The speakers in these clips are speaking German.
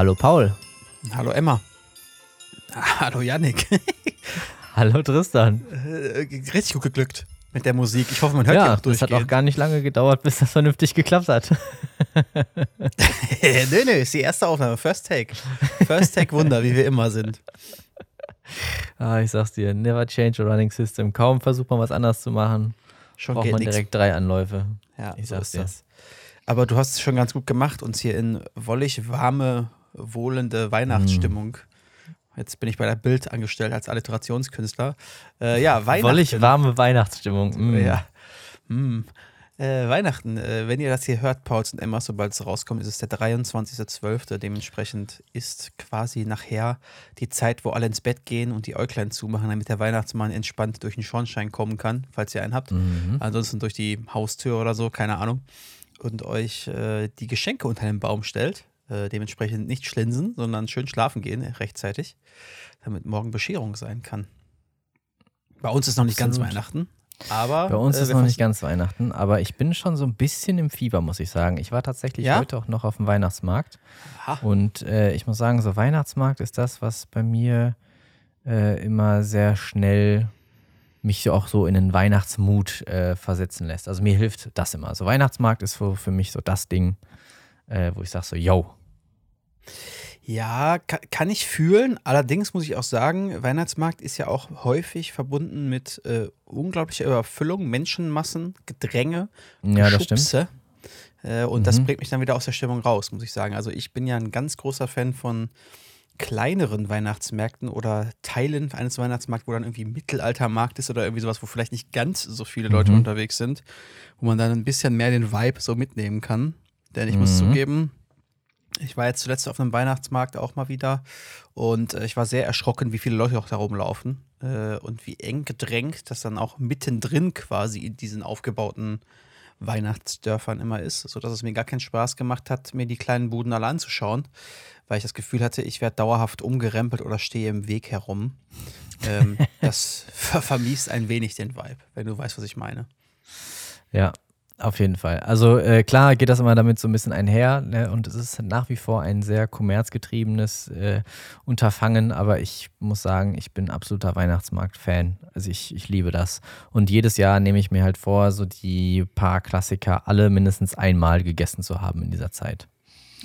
Hallo Paul. Hallo Emma. Hallo Yannick. Hallo Tristan. Äh, richtig gut geglückt mit der Musik. Ich hoffe, man hört ja, auch durch. Das hat auch gar nicht lange gedauert, bis das vernünftig geklappt hat. nö, nö, ist die erste Aufnahme. First Take. First Take Wunder, wie wir immer sind. Ah, ich sag's dir, never change a running system. Kaum versucht man was anders zu machen, schon braucht man nix. direkt drei Anläufe. Ja, ich so sag's ist dir. das. Aber du hast es schon ganz gut gemacht, uns hier in wollig warme, wohlende Weihnachtsstimmung. Mm. Jetzt bin ich bei der Bild angestellt als Alliterationskünstler. Äh, ja, Weihnachten. Wollig warme Weihnachtsstimmung. Mm. Ja. Mm. Äh, Weihnachten, äh, wenn ihr das hier hört, Pauls und Emma, sobald es rauskommt, ist es der 23.12. Dementsprechend ist quasi nachher die Zeit, wo alle ins Bett gehen und die Äuglein zumachen, damit der Weihnachtsmann entspannt durch den Schornstein kommen kann, falls ihr einen habt. Mhm. Ansonsten durch die Haustür oder so, keine Ahnung. Und euch äh, die Geschenke unter den Baum stellt. Äh, dementsprechend nicht schlinsen, sondern schön schlafen gehen rechtzeitig, damit morgen Bescherung sein kann. Bei uns ist noch nicht Absolut. ganz Weihnachten. Aber bei uns äh, ist noch nicht ganz Weihnachten, aber ich bin schon so ein bisschen im Fieber, muss ich sagen. Ich war tatsächlich ja? heute auch noch auf dem Weihnachtsmarkt. Aha. Und äh, ich muss sagen, so Weihnachtsmarkt ist das, was bei mir äh, immer sehr schnell mich auch so in den Weihnachtsmut äh, versetzen lässt. Also mir hilft das immer. Also Weihnachtsmarkt ist für, für mich so das Ding, äh, wo ich sage so, yo, ja, kann, ich fühlen. Allerdings muss ich auch sagen, Weihnachtsmarkt ist ja auch häufig verbunden mit äh, unglaublicher Überfüllung, Menschenmassen, Gedränge, ja, das stimmt. Äh, und mhm. das bringt mich dann wieder aus der Stimmung raus, muss ich sagen. Also ich bin ja ein ganz großer Fan von kleineren Weihnachtsmärkten oder Teilen eines Weihnachtsmarkts, wo dann irgendwie Mittelaltermarkt ist oder irgendwie sowas, wo vielleicht nicht ganz so viele Leute mhm. unterwegs sind, wo man dann ein bisschen mehr den Vibe so mitnehmen kann. Denn ich mhm. muss zugeben, ich war jetzt zuletzt auf einem Weihnachtsmarkt auch mal wieder und äh, ich war sehr erschrocken, wie viele Leute auch da rumlaufen äh, und wie eng gedrängt das dann auch mittendrin quasi in diesen aufgebauten Weihnachtsdörfern immer ist, sodass es mir gar keinen Spaß gemacht hat, mir die kleinen Buden alle anzuschauen, weil ich das Gefühl hatte, ich werde dauerhaft umgerempelt oder stehe im Weg herum. ähm, das ver vermiest ein wenig den Vibe, wenn du weißt, was ich meine. Ja, auf jeden Fall. Also äh, klar geht das immer damit so ein bisschen einher ne? und es ist nach wie vor ein sehr kommerzgetriebenes äh, Unterfangen, aber ich muss sagen, ich bin absoluter Weihnachtsmarkt-Fan. Also ich, ich liebe das. Und jedes Jahr nehme ich mir halt vor, so die paar Klassiker alle mindestens einmal gegessen zu haben in dieser Zeit.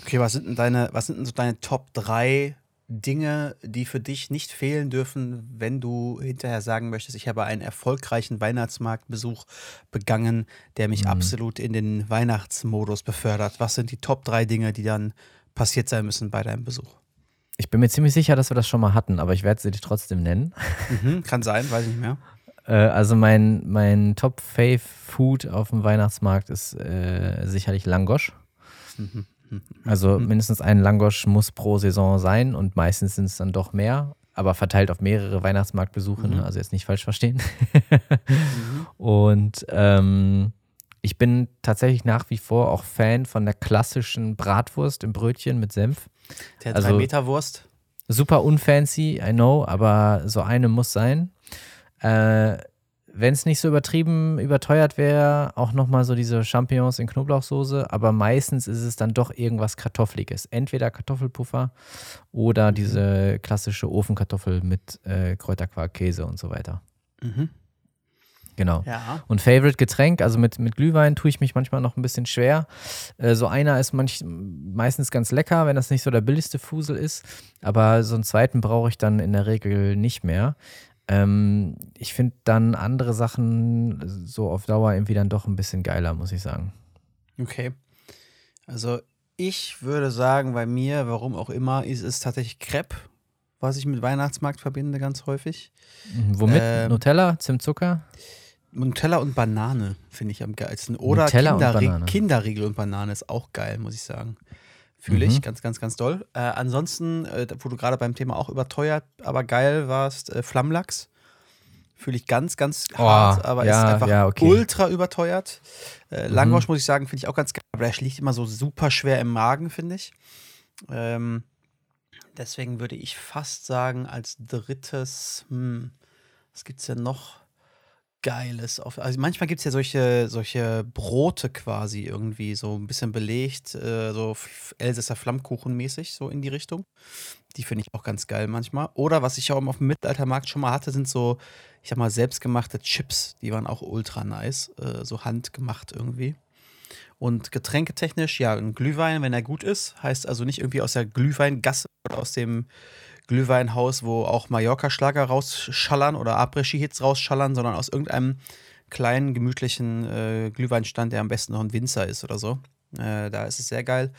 Okay, was sind denn deine, was sind denn so deine Top 3 Dinge, die für dich nicht fehlen dürfen, wenn du hinterher sagen möchtest, ich habe einen erfolgreichen Weihnachtsmarktbesuch begangen, der mich mhm. absolut in den Weihnachtsmodus befördert? Was sind die Top drei Dinge, die dann passiert sein müssen bei deinem Besuch? Ich bin mir ziemlich sicher, dass wir das schon mal hatten, aber ich werde sie dir trotzdem nennen. Mhm, kann sein, weiß ich nicht mehr. Äh, also mein, mein Top-Fave-Food auf dem Weihnachtsmarkt ist äh, sicherlich Langosch. Mhm. Also mhm. mindestens ein Langosch muss pro Saison sein und meistens sind es dann doch mehr, aber verteilt auf mehrere Weihnachtsmarktbesuche, ne? mhm. also jetzt nicht falsch verstehen. mhm. Und ähm, ich bin tatsächlich nach wie vor auch Fan von der klassischen Bratwurst im Brötchen mit Senf. Der 3-Meter-Wurst. Also, super unfancy, I know, aber so eine muss sein. Äh, wenn es nicht so übertrieben überteuert wäre, auch nochmal so diese Champignons in Knoblauchsoße, aber meistens ist es dann doch irgendwas Kartoffeliges. Entweder Kartoffelpuffer oder mhm. diese klassische Ofenkartoffel mit äh, Kräuterquark, Käse und so weiter. Mhm. Genau. Ja. Und Favorite Getränk, also mit, mit Glühwein tue ich mich manchmal noch ein bisschen schwer. Äh, so einer ist manch, meistens ganz lecker, wenn das nicht so der billigste Fusel ist. Aber so einen zweiten brauche ich dann in der Regel nicht mehr. Ähm, ich finde dann andere Sachen so auf Dauer irgendwie dann doch ein bisschen geiler, muss ich sagen. Okay. Also ich würde sagen, bei mir, warum auch immer, ist es tatsächlich Crepe, was ich mit Weihnachtsmarkt verbinde, ganz häufig. Mhm, womit? Ähm, Nutella, Zimtzucker? Nutella und Banane finde ich am geilsten. Oder Nutella Kinderrie und Kinderriegel und Banane ist auch geil, muss ich sagen. Fühle ich mhm. ganz, ganz, ganz doll. Äh, ansonsten, äh, wo du gerade beim Thema auch überteuert, aber geil warst, äh, Flammlachs. Fühle ich ganz, ganz oh, hart, aber ja, ist einfach ja, okay. ultra überteuert. Äh, Langosch, mhm. muss ich sagen, finde ich auch ganz geil, aber der liegt immer so super schwer im Magen, finde ich. Ähm, deswegen würde ich fast sagen, als drittes, hm, was gibt es denn noch? Geiles. Also manchmal gibt es ja solche, solche Brote quasi irgendwie, so ein bisschen belegt, äh, so Elsässer Flammkuchen mäßig, so in die Richtung. Die finde ich auch ganz geil manchmal. Oder was ich auch auf dem Mittelaltermarkt schon mal hatte, sind so, ich sag mal, selbstgemachte Chips. Die waren auch ultra nice, äh, so handgemacht irgendwie. Und getränketechnisch, ja, ein Glühwein, wenn er gut ist, heißt also nicht irgendwie aus der Glühweingasse oder aus dem Glühweinhaus, wo auch Mallorca-Schlager rausschallern oder Après-Ski-Hits rausschallern, sondern aus irgendeinem kleinen, gemütlichen äh, Glühweinstand, der am besten noch ein Winzer ist oder so. Äh, da ist es sehr geil.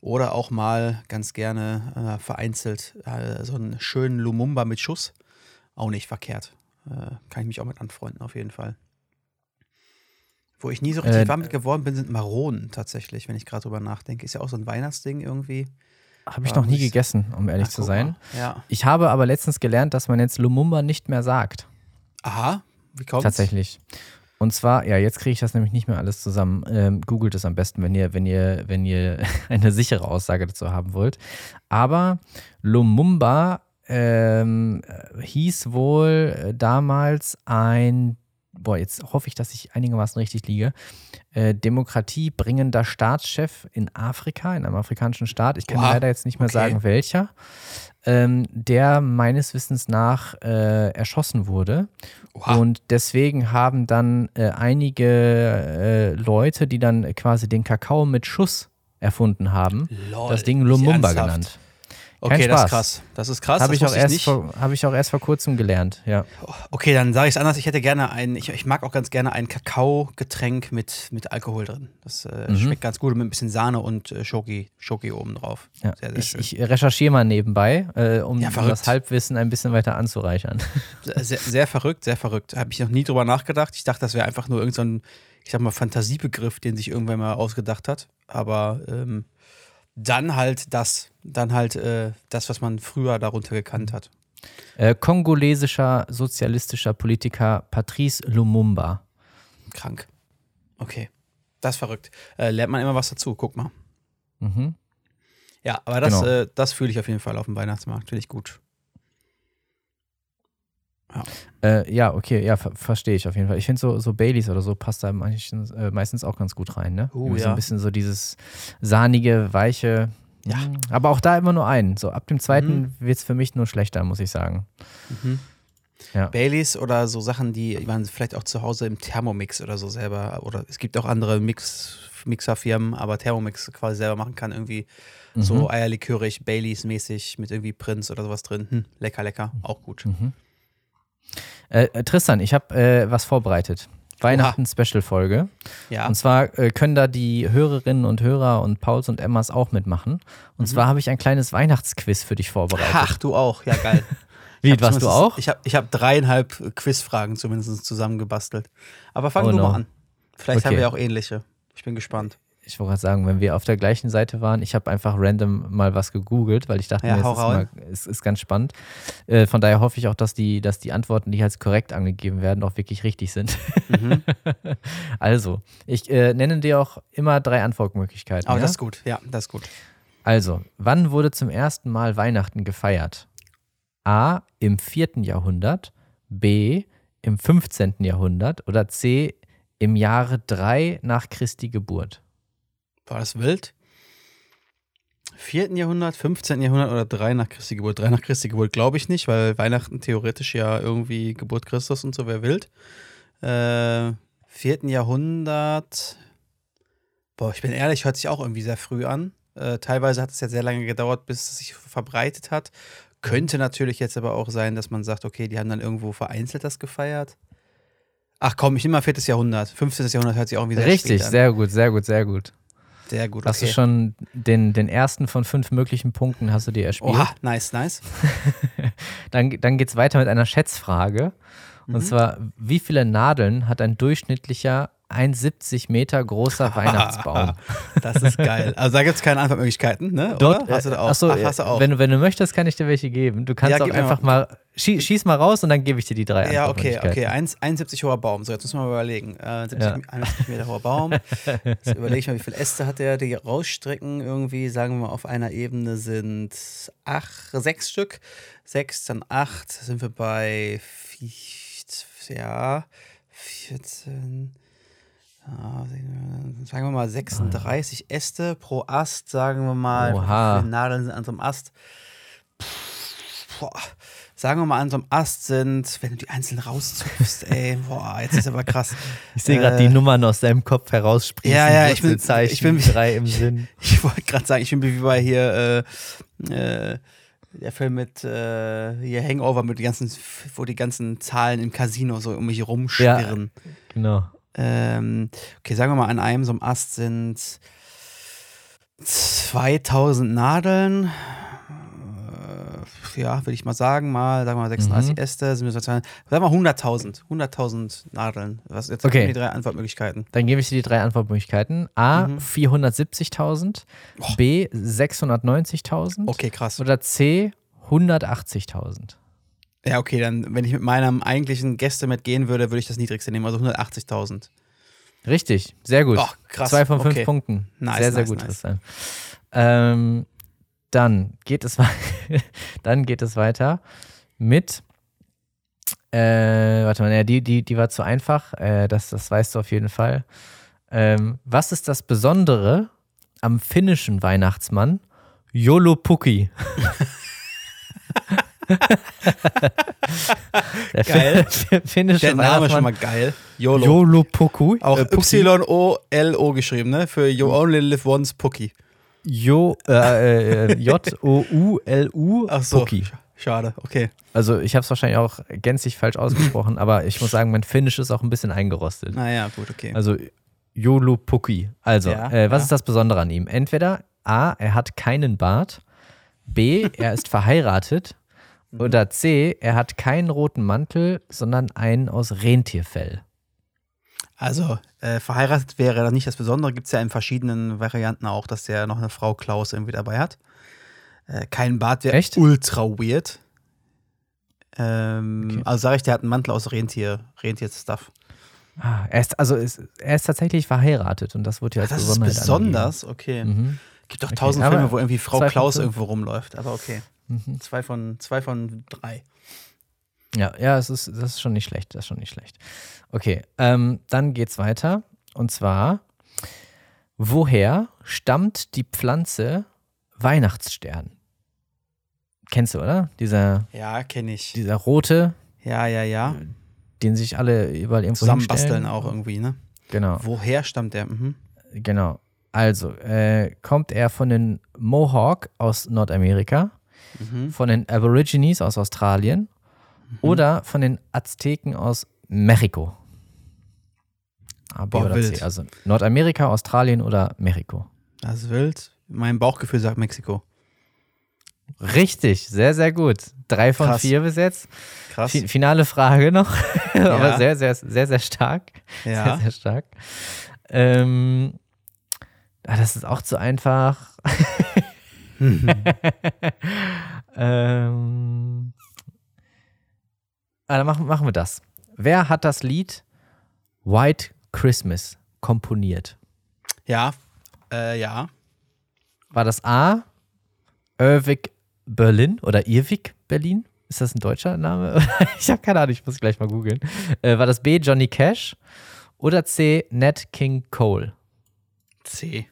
Oder auch mal ganz gerne äh, vereinzelt äh, so einen schönen Lumumba mit Schuss. Auch nicht verkehrt. Äh, kann ich mich auch mit anfreunden, auf jeden Fall. Wo ich nie so richtig äh, warm mit geworden bin, sind Maronen tatsächlich, wenn ich gerade drüber nachdenke. Ist ja auch so ein Weihnachtsding irgendwie. Habe ich noch nie gegessen, um ehrlich Ach, zu sein. Ja. Ich habe aber letztens gelernt, dass man jetzt Lumumba nicht mehr sagt. Aha, wie kommt's? Tatsächlich. Und zwar, ja, jetzt kriege ich das nämlich nicht mehr alles zusammen. Ähm, googelt es am besten, wenn ihr, wenn ihr, wenn ihr eine sichere Aussage dazu haben wollt. Aber Lumumba ähm, hieß wohl damals ein boah, jetzt hoffe ich, dass ich einigermaßen richtig liege, äh, Demokratie bringender Staatschef in Afrika, in einem afrikanischen Staat. Ich kann Oha. leider jetzt nicht mehr okay. sagen, welcher. Ähm, der meines Wissens nach äh, erschossen wurde. Oha. Und deswegen haben dann äh, einige äh, Leute, die dann quasi den Kakao mit Schuss erfunden haben, Lol, das Ding Lumumba genannt. Okay, das ist krass. Das ist krass. Habe ich, auch erst vor, hab ich auch erst vor kurzem gelernt, ja. Okay, dann sage ich es anders. Ich hätte gerne ein, ich, ich, mag auch ganz gerne ein Kakaogetränk mit, mit Alkohol drin. Das äh, mhm. schmeckt ganz gut mit ein bisschen Sahne und äh, Schoki, Schoki oben drauf. Ja. Sehr, sehr ich, schön. ich recherchiere mal nebenbei, äh, um, ja, das Halbwissen ein bisschen weiter anzureichern. Sehr, sehr verrückt, sehr verrückt. Habe ich noch nie drüber nachgedacht. Ich dachte, das wäre einfach nur irgendein, so ich sag mal, Fantasiebegriff, den sich irgendwann mal ausgedacht hat. Aber ähm, dann halt das, dann halt äh, das, was man früher darunter gekannt hat. Äh, kongolesischer sozialistischer Politiker Patrice Lumumba. Krank. Okay. Das ist verrückt. Äh, lernt man immer was dazu, guck mal. Mhm. Ja, aber das, genau. äh, das fühle ich auf jeden Fall auf dem Weihnachtsmarkt. Finde ich gut. Ja, äh, ja okay, ja, ver verstehe ich auf jeden Fall. Ich finde so, so Baileys oder so passt da meistens, äh, meistens auch ganz gut rein, ne? Uh, ja. So ein bisschen so dieses sahnige, weiche. Ja. Hm, aber auch da immer nur einen. So ab dem zweiten mhm. wird es für mich nur schlechter, muss ich sagen. Mhm. Ja. Baileys oder so Sachen, die man vielleicht auch zu Hause im Thermomix oder so selber, oder es gibt auch andere Mix, Mixerfirmen, aber Thermomix quasi selber machen kann, irgendwie mhm. so eierlikörig, Baileys-mäßig mit irgendwie Prinz oder sowas drin. Hm, lecker, lecker, auch gut. Mhm. Äh, äh, Tristan, ich habe äh, was vorbereitet. Weihnachten-Special-Folge. Ja. Und zwar äh, können da die Hörerinnen und Hörer und Pauls und Emmas auch mitmachen. Und mhm. zwar habe ich ein kleines Weihnachtsquiz für dich vorbereitet. Ach, du auch. Ja, geil. Wie, warst du auch? Ich habe ich hab dreieinhalb Quizfragen zumindest zusammengebastelt. Aber fang oh, du no. mal an. Vielleicht okay. haben wir auch ähnliche. Ich bin gespannt ich wollte gerade sagen, wenn wir auf der gleichen Seite waren, ich habe einfach random mal was gegoogelt, weil ich dachte, ja, mir, es, ist, mal, es ist ganz spannend. Äh, von daher hoffe ich auch, dass die, dass die Antworten, die als korrekt angegeben werden, auch wirklich richtig sind. Mhm. also, ich äh, nenne dir auch immer drei Antwortmöglichkeiten. Aber ja? das ist gut, ja, das ist gut. Also, wann wurde zum ersten Mal Weihnachten gefeiert? A. Im 4. Jahrhundert, B. Im 15. Jahrhundert oder C. Im Jahre 3 nach Christi Geburt? War das wild? 4. Jahrhundert, 15. Jahrhundert oder 3 nach Christi Geburt? 3 nach Christi Geburt glaube ich nicht, weil Weihnachten theoretisch ja irgendwie Geburt Christus und so wäre wild. Äh, 4. Jahrhundert, boah, ich bin ehrlich, hört sich auch irgendwie sehr früh an. Äh, teilweise hat es ja sehr lange gedauert, bis es sich verbreitet hat. Könnte natürlich jetzt aber auch sein, dass man sagt, okay, die haben dann irgendwo vereinzelt das gefeiert. Ach komm, ich nehme mal 4. Jahrhundert. 15. Jahrhundert hört sich auch wieder Richtig, sehr gut, sehr gut, sehr gut. Sehr gut. Okay. Hast du schon den, den ersten von fünf möglichen Punkten hast du dir erspielt? Oha, nice, nice. dann dann geht es weiter mit einer Schätzfrage. Und mhm. zwar, wie viele Nadeln hat ein durchschnittlicher 1,70 Meter großer Weihnachtsbaum. das ist geil. Also da gibt es keine Antwortmöglichkeiten, ne? Dort, Oder? Hast du da auch? Achso, Ach, hast du auch. Wenn, du, wenn du möchtest, kann ich dir welche geben. Du kannst ja, auch einfach mal, schieß, schieß, mal raus und dann gebe ich dir die drei Ja, okay, okay. 1,70 hoher Baum. So, jetzt müssen wir mal überlegen. Äh, 70, ja. 71 Meter hoher Baum. Jetzt überlege ich mal, wie viele Äste hat der, die rausstrecken irgendwie, sagen wir mal, auf einer Ebene sind acht, sechs Stück. Sechs, dann acht, sind wir bei, ja, 14, ah, sagen wir mal 36 Äste pro Ast, sagen wir mal. Oha. Nadeln sind an so einem Ast? Pff, boah. Sagen wir mal, an so einem Ast sind, wenn du die einzeln rauszupfst, ey, boah, jetzt ist aber krass. Ich sehe gerade die Äh, Nummern aus deinem Kopf heraussprießen. Ja, ja, ich bin- Wurzelzeichen, ich bin- drei im Sinn. Ich wollte gerade sagen, ich bin wie bei hier, äh, äh, der Film mit äh, hier Hangover, mit den ganzen, wo die ganzen Zahlen im Casino so um mich rumschwirren. Genau. Ähm, okay, sagen wir mal, an einem so einem Ast sind 2000 Nadeln. Äh, Ja, würde ich mal sagen, mal, sagen wir mal 36 Mhm. Äste, sind wir so, sagen wir mal 100.000, 100.000 Nadeln. Was jetzt Okay. die drei Antwortmöglichkeiten? Dann gebe ich dir die drei Antwortmöglichkeiten. A, Mhm. 470.000. B, 690.000. Okay, krass. Oder C, 180.000. Ja, okay, dann, wenn ich mit meinem eigentlichen Gäste mitgehen würde, würde ich das niedrigste nehmen, also 180.000. Richtig, sehr gut. Oh, krass. Zwei von fünf okay. Punkten. Nice, sehr, sehr nice, gut, nice. Tristan. Ähm, dann geht es, dann geht es weiter mit. Äh, warte mal, ja, die, die, die war zu einfach. Äh, das, das weißt du auf jeden Fall. Ähm, was ist das Besondere am finnischen Weihnachtsmann Jolopukki? Der Geil. fin- finnische Der Name ist schon mal geil. YOLO. Jolopukku. Auch äh, Puki. Y-O-L-O geschrieben, ne? Für You Only Live Once Pucky. Jo, äh, äh, J-O-U-L-U Ach so. Puki. Sch- Schade, okay. Also ich habe es wahrscheinlich auch gänzlich falsch ausgesprochen, aber ich muss sagen, mein Finnisch ist auch ein bisschen eingerostet. Naja, gut, okay. Also Jolo Puki. Also, Ja, äh, was ja. ist das Besondere an ihm? Entweder A, er hat keinen Bart, B, er ist verheiratet Mhm. oder C, er hat keinen roten Mantel, sondern einen aus Rentierfell. Also, äh, verheiratet wäre das nicht das Besondere. Gibt es ja in verschiedenen Varianten auch, dass der noch eine Frau Klaus irgendwie dabei hat. Äh, kein Bart wäre ultra weird. Ähm, Okay. Also sage ich, der hat einen Mantel aus Rentier, Rentier-Stuff. Ah, er ist, also ist, er ist tatsächlich verheiratet und das wurde ja Ach, als das ist besonders, okay. angegeben. Mhm. Gibt doch Okay, tausend Filme, wo irgendwie Frau Klaus irgendwo rumläuft, aber okay. Mhm. Zwei von, zwei von drei. Ja, ja, es ist, das ist schon nicht schlecht, das ist schon nicht schlecht. Okay, ähm, dann geht's weiter. Und zwar, woher stammt die Pflanze Weihnachtsstern? Kennst du, oder? Dieser, Ja, kenne ich. dieser rote, Ja, ja, ja. den sich alle überall irgendwo Zusammenbasteln auch irgendwie, ne? Genau, Woher stammt der? Mhm. genau. Also, äh, kommt er von den Mohawk aus Nordamerika, Mhm. von den Aborigines aus Australien oder von den Azteken aus Mexiko? A, B oder wild. C. Also Nordamerika, Australien oder Mexiko. Das ist wild. Mein Bauchgefühl sagt Mexiko. Richtig, sehr, sehr gut. Drei von Krass. vier bis jetzt. Krass. Fi- Finale Frage noch. Ja. Aber sehr, sehr, sehr, sehr stark. Sehr, Ja. sehr stark. Ähm, ah, das ist auch zu einfach. ähm, dann machen, machen wir das. Wer hat das Lied White Christmas komponiert? Ja. Äh, ja. War das A. Irving Berlin oder Irving Berlin? Ist das ein deutscher Name? ich habe keine Ahnung, ich muss gleich mal googeln. Äh, war das B. Johnny Cash oder C. Nat King Cole? C.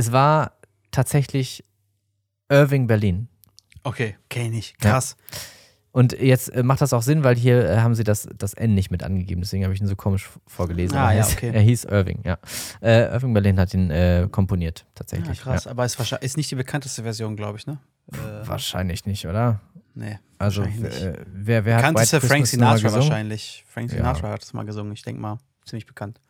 Es war tatsächlich Irving Berlin. Okay, kenne ich. Ja. Krass. Und jetzt äh, macht das auch Sinn, weil hier äh, haben sie das, das N nicht mit angegeben, deswegen habe ich ihn so komisch vorgelesen. Ah, er ja, hieß- okay. Er hieß Irving, ja. Äh, Irving Berlin hat ihn äh, komponiert, Ja, tatsächlich. krass. Aber ist, wahrscheinlich, ist nicht die bekannteste Version, glaube ich, ne? Ja. Äh, Wahrscheinlich nicht, oder? nee. Also, Wahrscheinlich nicht. äh, wer, wer hat Bekannteste Frank Sinatra wahrscheinlich. Frank Ja. Sinatra hat es mal gesungen. Ich denke mal, ziemlich bekannt.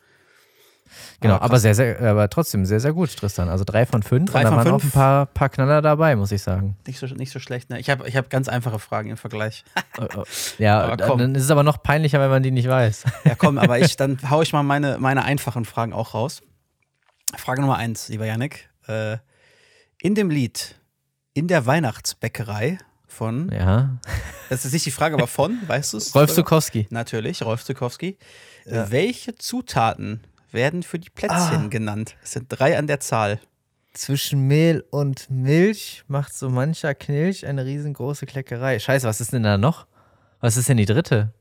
Genau, Aber aber, sehr, sehr, aber trotzdem sehr, sehr gut, Tristan. Also drei von fünf. Drei und da von waren auch fünf. ein paar, paar Knaller dabei, muss ich sagen. Nicht so, nicht so schlecht, ne? Ich habe ich hab ganz einfache Fragen im Vergleich. Äh, äh, ja, dann komm. dann ist es aber noch peinlicher, wenn man die nicht weiß. Ja, komm, aber ich, dann hau ich mal meine, meine einfachen Fragen auch raus. Frage Nummer eins, lieber Yannick. Äh, in dem Lied In der Weihnachtsbäckerei von, Ja. das ist nicht die Frage, aber von, weißt du es? Rolf Zukowski. Natürlich, Rolf Zukowski. Ja. Welche Zutaten werden für die Plätzchen Ah. genannt? Es sind drei an der Zahl. Zwischen Mehl und Milch macht so mancher Knilch eine riesengroße Kleckerei. Scheiße, was ist denn da noch? Was ist denn die dritte?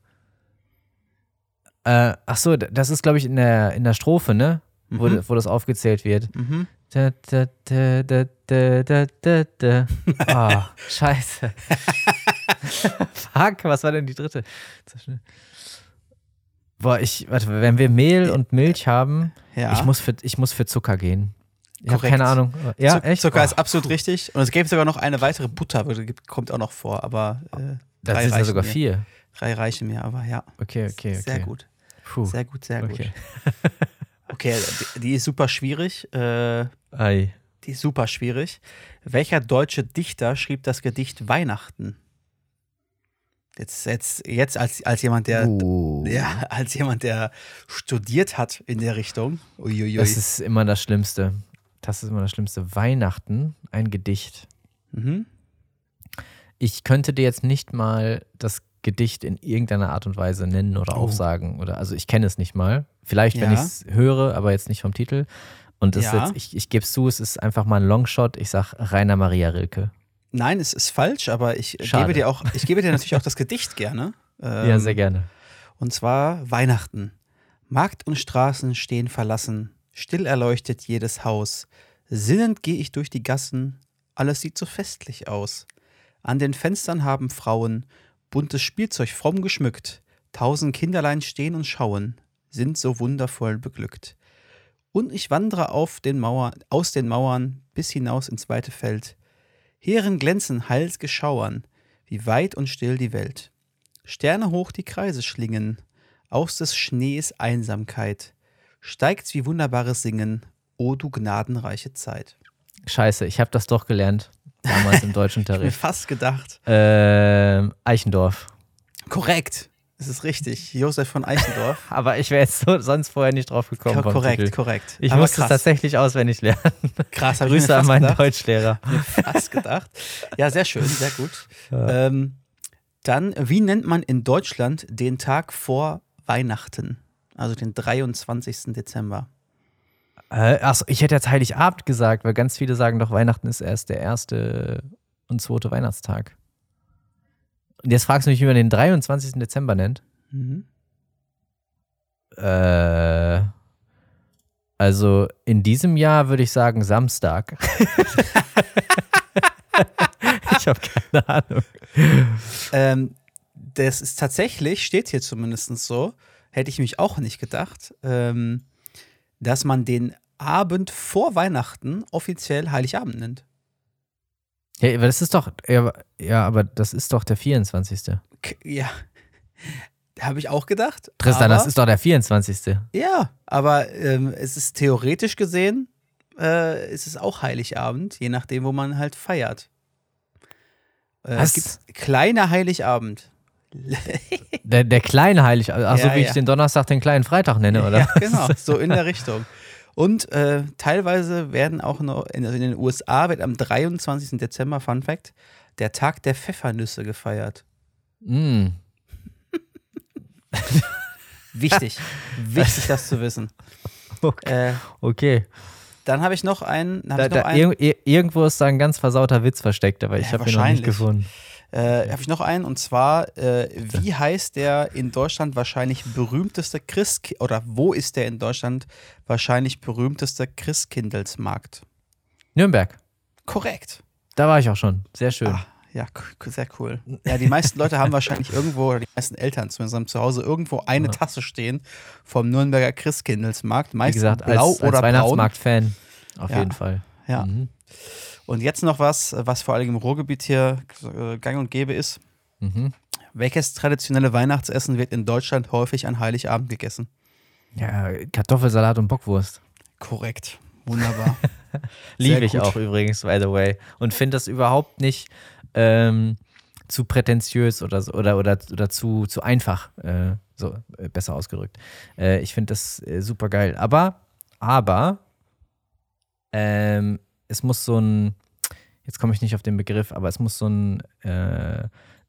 Äh, ach so, das ist, glaube ich, in der, in der Strophe, ne? Wo, Mhm. wo das aufgezählt wird. Mhm. Da, da, da, da, da, da, da. Oh, scheiße. Fuck, was war denn die dritte? So schnell. Boah, ich, warte, wenn wir Mehl und Milch haben, Ja. ich, muss für, ich muss für Zucker gehen. Ich habe keine Ahnung. Ja, echt? Zucker Oh, ist absolut richtig. Und es gäbe sogar noch eine weitere Butter, kommt auch noch vor, aber äh, das drei sind ja sogar mir. vier. Drei reichen mir, aber ja. Okay, okay, okay. Sehr gut. Puh. Sehr gut, sehr gut. Okay. Okay, die, die ist super schwierig. Äh, Ei. die ist super schwierig. Welcher deutsche Dichter schrieb das Gedicht Weihnachten? Jetzt, jetzt, jetzt als, als jemand, der Uh. ja, als jemand, der studiert hat in der Richtung. Uiuiui. Das ist immer das Schlimmste. Das ist immer das Schlimmste. Weihnachten, ein Gedicht. mhm. Ich könnte dir jetzt nicht mal das Gedicht in irgendeiner Art und Weise nennen oder Oh. aufsagen. Oder, also ich kenne es nicht mal. Vielleicht, wenn Ja. ich es höre, aber jetzt nicht vom Titel. Und das Ja. jetzt, ich, ich gebe es zu, es ist einfach mal ein Longshot. Ich sag Rainer Maria Rilke. Nein, es ist falsch, aber ich Schade. gebe dir auch, ich gebe dir natürlich auch das Gedicht gerne. ja, Ähm, sehr gerne. Und zwar Weihnachten. Markt und Straßen stehen verlassen, still erleuchtet jedes Haus. Sinnend gehe ich durch die Gassen, alles sieht so festlich aus. An den Fenstern haben Frauen buntes Spielzeug fromm geschmückt. Tausend Kinderlein stehen und schauen, sind so wundervoll beglückt. Und ich wandere auf den Mauern, aus den Mauern bis hinaus ins weite Feld. Hierin glänzen heilsge Schauern, wie weit und still die Welt. Sterne hoch die Kreise schlingen, aus des Schnees Einsamkeit. Steigt's wie wunderbares Singen, o du gnadenreiche Zeit. Scheiße, ich habe das doch gelernt. Damals im Ich hab mir Deutschunterricht. fast gedacht. Ähm, Eichendorf. Korrekt. Es ist richtig. Josef von Eichendorf. Aber ich wäre jetzt so, sonst vorher nicht drauf gekommen. Ko korrekt, korrekt. Ich Aber muss es krass. tatsächlich auswendig lernen. Krass, habe ich Grüße an meinen gedacht. Deutschlehrer. mir fast gedacht. Ja, sehr schön, sehr gut. Ähm, dann, wie nennt man in Deutschland den Tag vor Weihnachten? Also den 23. Dezember. Äh, achso, ich hätte jetzt Heiligabend gesagt, weil ganz viele sagen doch, Weihnachten ist erst der erste und zweite Weihnachtstag. Und jetzt fragst du mich, wie man den 23. Dezember nennt. Mhm. Äh, also in diesem Jahr würde ich sagen Samstag. ich habe keine Ahnung. Ähm, das ist tatsächlich, steht hier zumindest so, hätte ich mich auch nicht gedacht, ähm, dass man den Abend vor Weihnachten offiziell Heiligabend nennt. Ja, aber das ist doch, ja, ja, aber das ist doch der 24. K ja, habe ich auch gedacht. Tristan, das ist doch der 24. Ja, aber ähm, es ist theoretisch gesehen, äh, es ist auch Heiligabend, je nachdem, wo man halt feiert. Äh, Was? es gibt kleiner Heiligabend. Der, der kleine Heilig, ach so Ja, wie ja. ich den Donnerstag den kleinen Freitag nenne, oder? Ja, genau, so in der Richtung. Und äh, teilweise werden auch noch, in, also in den USA wird am 23. Dezember, Fun Fact, der Tag der Pfeffernüsse gefeiert. Mm. Wichtig, wichtig, das zu wissen. Okay. Äh, okay. dann habe ich noch einen, Da, ich noch da, einen, ir irgendwo ist da ein ganz versauter Witz versteckt, aber ich Ja, habe ihn noch nicht gefunden. Äh, habe ich noch einen und zwar, äh, wie heißt der in Deutschland wahrscheinlich berühmteste Christ oder wo ist der in Deutschland wahrscheinlich berühmteste Christkindlesmarkt? Nürnberg. Korrekt. Da war ich auch schon. Sehr schön. Ah, ja, sehr cool. Ja, die meisten Leute haben wahrscheinlich irgendwo, oder die meisten Eltern zumindest haben zu Hause irgendwo eine Ja. Tasse stehen vom Nürnberger Christkindlesmarkt. Wie Meist gesagt, blau als, als oder. Weihnachtsmarkt-Fan. Auf Ja. jeden Fall. Ja. Mhm. Und jetzt noch was, was vor allem im Ruhrgebiet hier äh, gang und gäbe ist. Mhm. Welches traditionelle Weihnachtsessen wird in Deutschland häufig an Heiligabend gegessen? Ja, Kartoffelsalat und Bockwurst. Korrekt. Wunderbar. Liebe ich auch übrigens, by the way. Und finde das überhaupt nicht ähm, zu prätentiös oder oder, oder, oder zu, zu einfach, äh, so äh, besser ausgedrückt. Äh, ich finde das äh, super geil. Aber, aber, ähm, es muss so ein, jetzt komme ich nicht auf den Begriff, aber es muss so ein äh,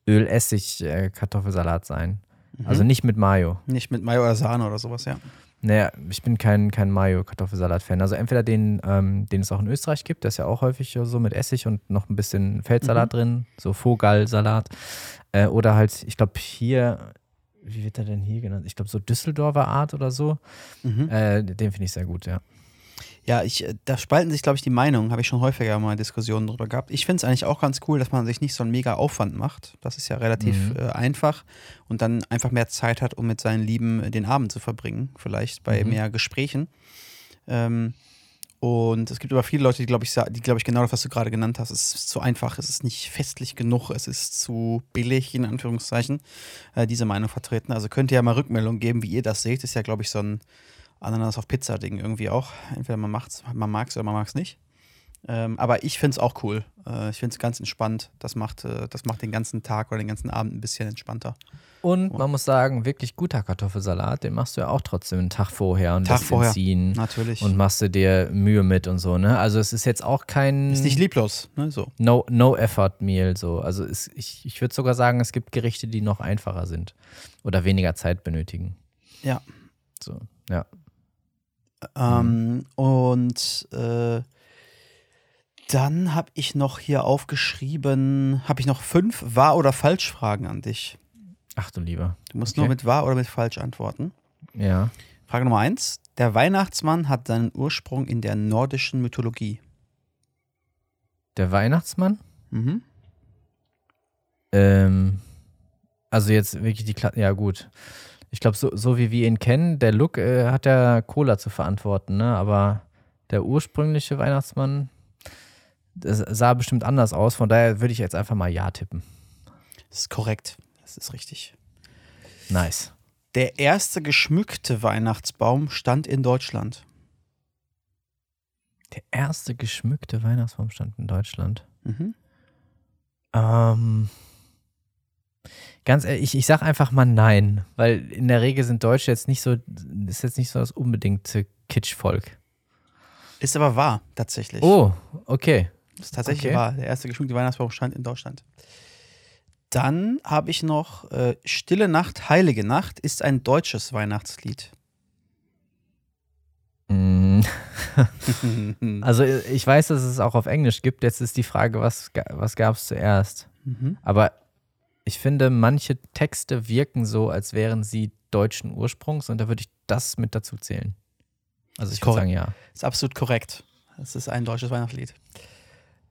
Öl-Essig-Kartoffelsalat sein. Also nicht mit Mayo. Nicht mit Mayo oder Sahne oder sowas, ja. Naja, ich bin kein, kein Mayo-Kartoffelsalat-Fan. Also entweder den, ähm, den es auch in Österreich gibt, der ist ja auch häufig so mit Essig und noch ein bisschen Feldsalat drin, so Vogalsalat. Äh, oder halt, ich glaube, hier wie wird er denn hier genannt? Ich glaube, so Düsseldorfer Art oder so. Mhm. Äh, den finde ich sehr gut, ja. Ja, ich, äh, da spalten sich, glaube ich, die Meinungen. Habe ich schon häufiger mal Diskussionen darüber gehabt. Ich finde es eigentlich auch ganz cool, dass man sich nicht so einen mega Aufwand macht. Das ist ja relativ Mhm. äh, einfach und dann einfach mehr Zeit hat, um mit seinen Lieben äh, den Abend zu verbringen. Vielleicht bei Mhm. mehr Gesprächen. Ähm, und es gibt aber viele Leute, die, glaube ich, die, glaube ich, genau das, was du gerade genannt hast. Es ist zu einfach, es ist nicht festlich genug, es ist zu billig, in Anführungszeichen, äh, diese Meinung vertreten. Also könnt ihr ja mal Rückmeldung geben, wie ihr das seht. Ist ja, glaube ich, so ein Ananas auf Pizza-Ding irgendwie auch. Entweder man macht's, man mag es oder man mag es nicht. Ähm, aber ich finde es auch cool. Äh, ich finde es ganz entspannt. Das macht, äh, das macht den ganzen Tag oder den ganzen Abend ein bisschen entspannter. Und man muss sagen, wirklich guter Kartoffelsalat, den machst du ja auch trotzdem einen Tag vorher und Tag vorher. ziehen Natürlich. und machst du dir Mühe mit und so, ne? Also es ist jetzt auch kein ist nicht lieblos, ne? So. No, no Effort Meal so. Also es, ich, ich würde sogar sagen, es gibt Gerichte, die noch einfacher sind oder weniger Zeit benötigen. Ja. So, ja. Ähm, und äh, dann habe ich noch hier aufgeschrieben, habe ich noch fünf Wahr- oder Falsch-Fragen an dich. Ach du lieber. Du musst Okay. nur mit Wahr oder mit Falsch antworten. Ja. Frage Nummer eins. Der Weihnachtsmann hat seinen Ursprung in der nordischen Mythologie. Der Weihnachtsmann? Mhm. Ähm, also jetzt wirklich die Kla Ja, gut. Ich glaube, so, so wie wir ihn kennen, der Look äh, hat ja Cola zu verantworten, ne? Aber der ursprüngliche Weihnachtsmann, sah bestimmt anders aus. Von daher würde ich jetzt einfach mal Ja tippen. Das ist korrekt. Das ist richtig. Nice. Der erste geschmückte Weihnachtsbaum stand in Deutschland. Der erste geschmückte Weihnachtsbaum stand in Deutschland. Mhm. Ähm, ganz ehrlich, ich, ich sag einfach mal nein, weil in der Regel sind Deutsche jetzt nicht so, ist jetzt nicht so das unbedingte Kitschvolk. Ist aber wahr, tatsächlich. Oh, okay. Das ist tatsächlich okay. wahr. Der erste geschmückte Weihnachtsbaum stand in Deutschland. Dann habe ich noch äh, Stille Nacht, Heilige Nacht ist ein deutsches Weihnachtslied. Mm, Also ich weiß, dass es auch auf Englisch gibt. Jetzt ist die Frage, was, was gab es zuerst? Mhm. Aber ich finde, manche Texte wirken so, als wären sie deutschen Ursprungs und da würde ich das mit dazu zählen. Also ich würde sagen, ja. Ist absolut korrekt. Es ist ein deutsches Weihnachtslied.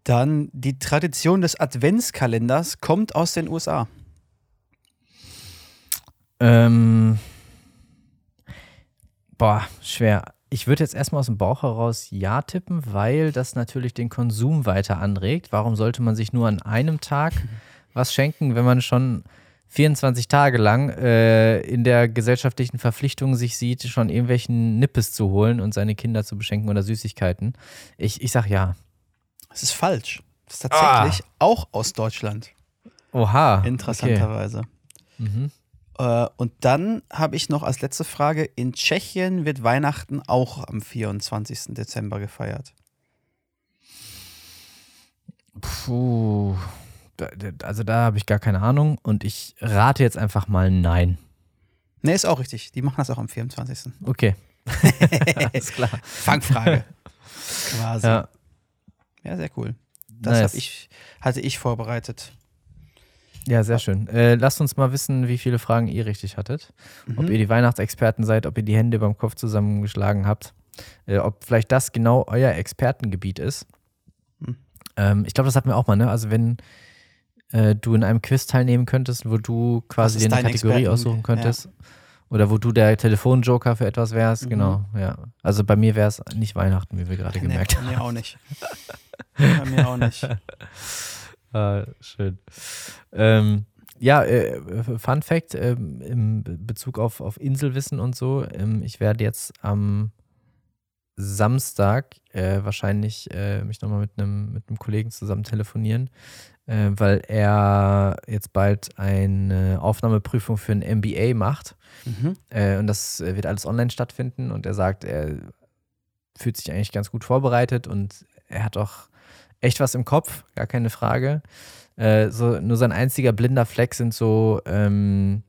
Dann die Tradition des Adventskalenders kommt aus den USA. Ähm, boah, schwer. Ich würde jetzt erstmal aus dem Bauch heraus Ja tippen, weil das natürlich den Konsum weiter anregt. Warum sollte man sich nur an einem Tag was schenken, wenn man schon 24 Tage lang äh, in der gesellschaftlichen Verpflichtung sich sieht, schon irgendwelchen Nippes zu holen und seine Kinder zu beschenken oder Süßigkeiten? Ich, ich sag ja. Es ist falsch. Es ist tatsächlich Ah. auch aus Deutschland. Oha. Interessanterweise. Okay. Mhm. Äh, und dann habe ich noch als letzte Frage: In Tschechien wird Weihnachten auch am 24. Dezember gefeiert. Puh. Also da habe ich gar keine Ahnung und ich rate jetzt einfach mal nein. Ne, ist auch richtig. Die machen das auch am 24. Okay. Alles klar. Fangfrage. Quasi. Ja. Ja, sehr cool. Das Nice. ich, hatte ich vorbereitet. ja sehr schön. Äh, lasst uns mal wissen, wie viele Fragen ihr richtig hattet. Ob Mhm. ihr die Weihnachtsexperten seid, ob ihr die Hände beim Kopf zusammengeschlagen habt. Äh, ob vielleicht das genau euer Expertengebiet ist. Hm. Ähm, ich glaube, das hatten wir auch mal, ne? Also wenn äh, du in einem Quiz teilnehmen könntest, wo du quasi dir eine Kategorie Experten- aussuchen könntest. Oder wo du der Telefonjoker für etwas wärst, Mhm. genau, ja. Also bei mir wäre es nicht Weihnachten, wie wir gerade Nee, gemerkt bei mir auch nicht. bei mir auch nicht. Ah, schön. Ähm, ja, äh, Fun Fact ähm, im Bezug auf, auf Inselwissen und so. Ähm, ich werde jetzt am Samstag äh, wahrscheinlich äh, mich nochmal mit einem mit einem Kollegen zusammen telefonieren, äh, weil er jetzt bald eine Aufnahmeprüfung für ein MBA macht. Mhm. Äh, und das äh, wird alles online stattfinden. Und er sagt, er fühlt sich eigentlich ganz gut vorbereitet und er hat auch echt was im Kopf, gar keine Frage. Äh, so, nur sein einziger blinder Fleck sind so ähm,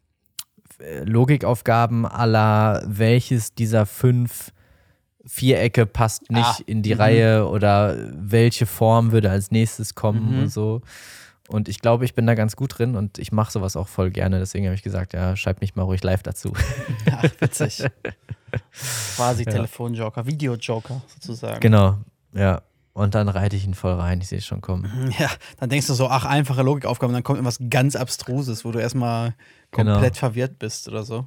äh, Logikaufgaben aller welches dieser fünf Vierecke passt nicht Ah, in die mhm. Reihe oder welche Form würde als nächstes kommen Mhm. und so. Und ich glaube, ich bin da ganz gut drin und ich mache sowas auch voll gerne. Deswegen habe ich gesagt, ja, schreib mich mal ruhig live dazu. Ja, witzig. Quasi ja. Telefonjoker, Videojoker sozusagen. Genau, ja. Und dann reite ich ihn voll rein, ich sehe es schon kommen. Ja, dann denkst du so, ach, einfache Logikaufgaben, dann kommt irgendwas ganz Abstruses, wo du erstmal komplett genau. verwirrt bist oder so.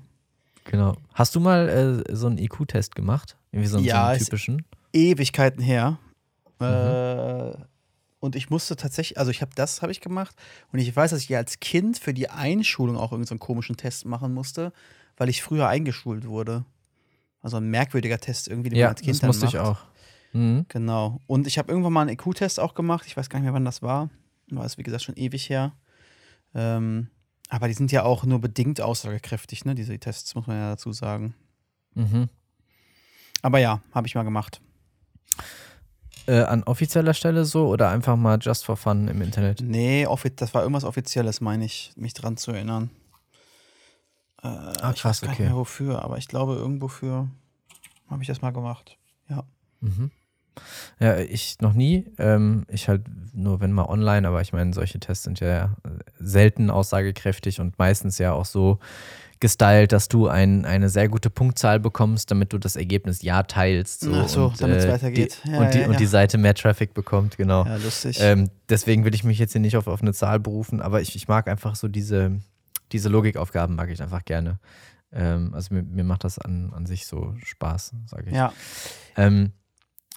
Genau. Hast du mal äh, so einen IQ-Test gemacht? Irgendwie so, ja, so einen typischen? Ewigkeiten her. Mhm. Äh, und ich musste tatsächlich, also ich habe das habe ich gemacht und ich weiß, dass ich als Kind für die Einschulung auch irgendeinen so komischen Test machen musste, weil ich früher eingeschult wurde. Also ein merkwürdiger Test irgendwie, den ja, man als Kind das musste ich auch. Mhm. Genau. Und ich habe irgendwann mal einen IQ-Test auch gemacht. Ich weiß gar nicht mehr, wann das war. War es, wie gesagt, schon ewig her. Ähm, aber die sind ja auch nur bedingt aussagekräftig, ne? Diese Tests, muss man ja dazu sagen. Mhm. Aber ja, habe ich mal gemacht. Äh, an offizieller Stelle so oder einfach mal just for fun im Internet? Nee, das war irgendwas Offizielles, meine ich, mich dran zu erinnern. Äh, ah, krass, ich weiß gar okay. nicht mehr wofür, aber ich glaube, irgendwo für habe ich das mal gemacht. Ja. Mhm. Ja, ich noch nie. Ähm, ich halt nur, wenn mal online, aber ich meine, solche Tests sind ja selten aussagekräftig und meistens ja auch so gestylt, dass du ein, eine sehr gute Punktzahl bekommst, damit du das Ergebnis ja teilst. So, Ach so, damit es äh, weitergeht. Die, ja, und, die, ja, und die Seite mehr Traffic bekommt, genau. Ja, lustig. Ähm, deswegen will ich mich jetzt hier nicht auf, auf eine Zahl berufen, aber ich, ich mag einfach so diese, diese Logikaufgaben, mag ich einfach gerne. Ähm, also mir, mir macht das an, an sich so Spaß, sage ich. Ja. Ähm,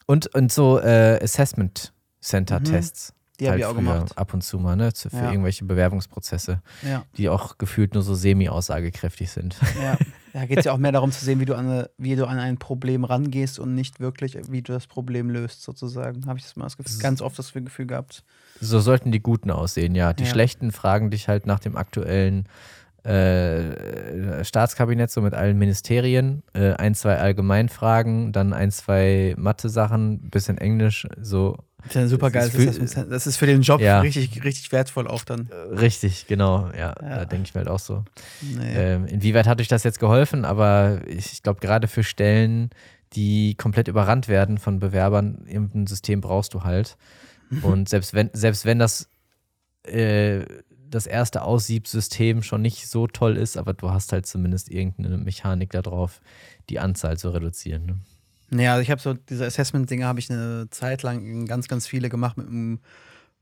und, und so äh, Assessment Center Tests. Mhm. Die halt habe ich auch gemacht. Ab und zu mal, ne? Für ja. irgendwelche Bewerbungsprozesse, ja. die auch gefühlt nur so semi-aussagekräftig sind. Ja, da geht es ja auch mehr darum zu sehen, wie du, an eine, wie du an ein Problem rangehst und nicht wirklich, wie du das Problem löst, sozusagen. Habe ich das mal das Gefühl, ganz oft das Gefühl gehabt. So sollten die Guten aussehen, ja. Die ja. Schlechten fragen dich halt nach dem aktuellen äh, Staatskabinett, so mit allen Ministerien, äh, ein, zwei Allgemeinfragen, dann ein, zwei Mathe-Sachen, bisschen Englisch, so das ist super geil. Das, das, ist für den Job ja. richtig, richtig wertvoll auch dann. Richtig, genau. Ja, ja. da denke ich mir halt auch so. Nee. Ähm, inwieweit hat euch das jetzt geholfen? Aber ich, ich glaube, gerade für Stellen, die komplett überrannt werden von Bewerbern, irgendein System brauchst du halt. Und selbst wenn, selbst wenn das, äh, das erste Aussiebsystem schon nicht so toll ist, aber du hast halt zumindest irgendeine Mechanik darauf, die Anzahl zu reduzieren. Ne? Naja, also ich habe so diese Assessment-Dinge habe ich eine Zeit lang ganz, ganz viele gemacht mit einem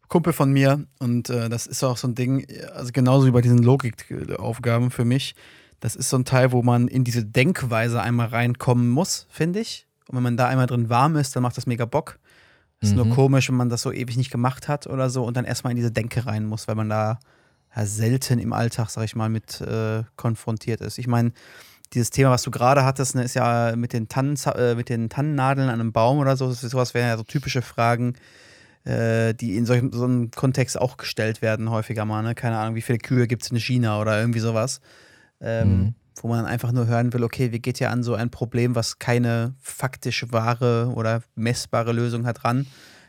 Kumpel von mir. Und äh, das ist auch so ein Ding, also genauso wie bei diesen Logikaufgaben für mich. Das ist so ein Teil, wo man in diese Denkweise einmal reinkommen muss, finde ich. Und wenn man da einmal drin warm ist, dann macht das mega Bock. Ist mhm. nur komisch, wenn man das so ewig nicht gemacht hat oder so und dann erstmal in diese Denke rein muss, weil man da ja, selten im Alltag, sag ich mal, mit äh, konfrontiert ist. Ich meine, dieses Thema, was du gerade hattest, ne, ist ja mit den, Tannen, äh, mit den Tannennadeln an einem Baum oder so. Sowas wären ja so typische Fragen, äh, die in solch, so einem Kontext auch gestellt werden, häufiger mal. Ne? Keine Ahnung, wie viele Kühe gibt es in China oder irgendwie sowas. Ähm, mhm. Wo man einfach nur hören will, okay, wie geht ja an so ein Problem, was keine faktisch wahre oder messbare Lösung hat, ran?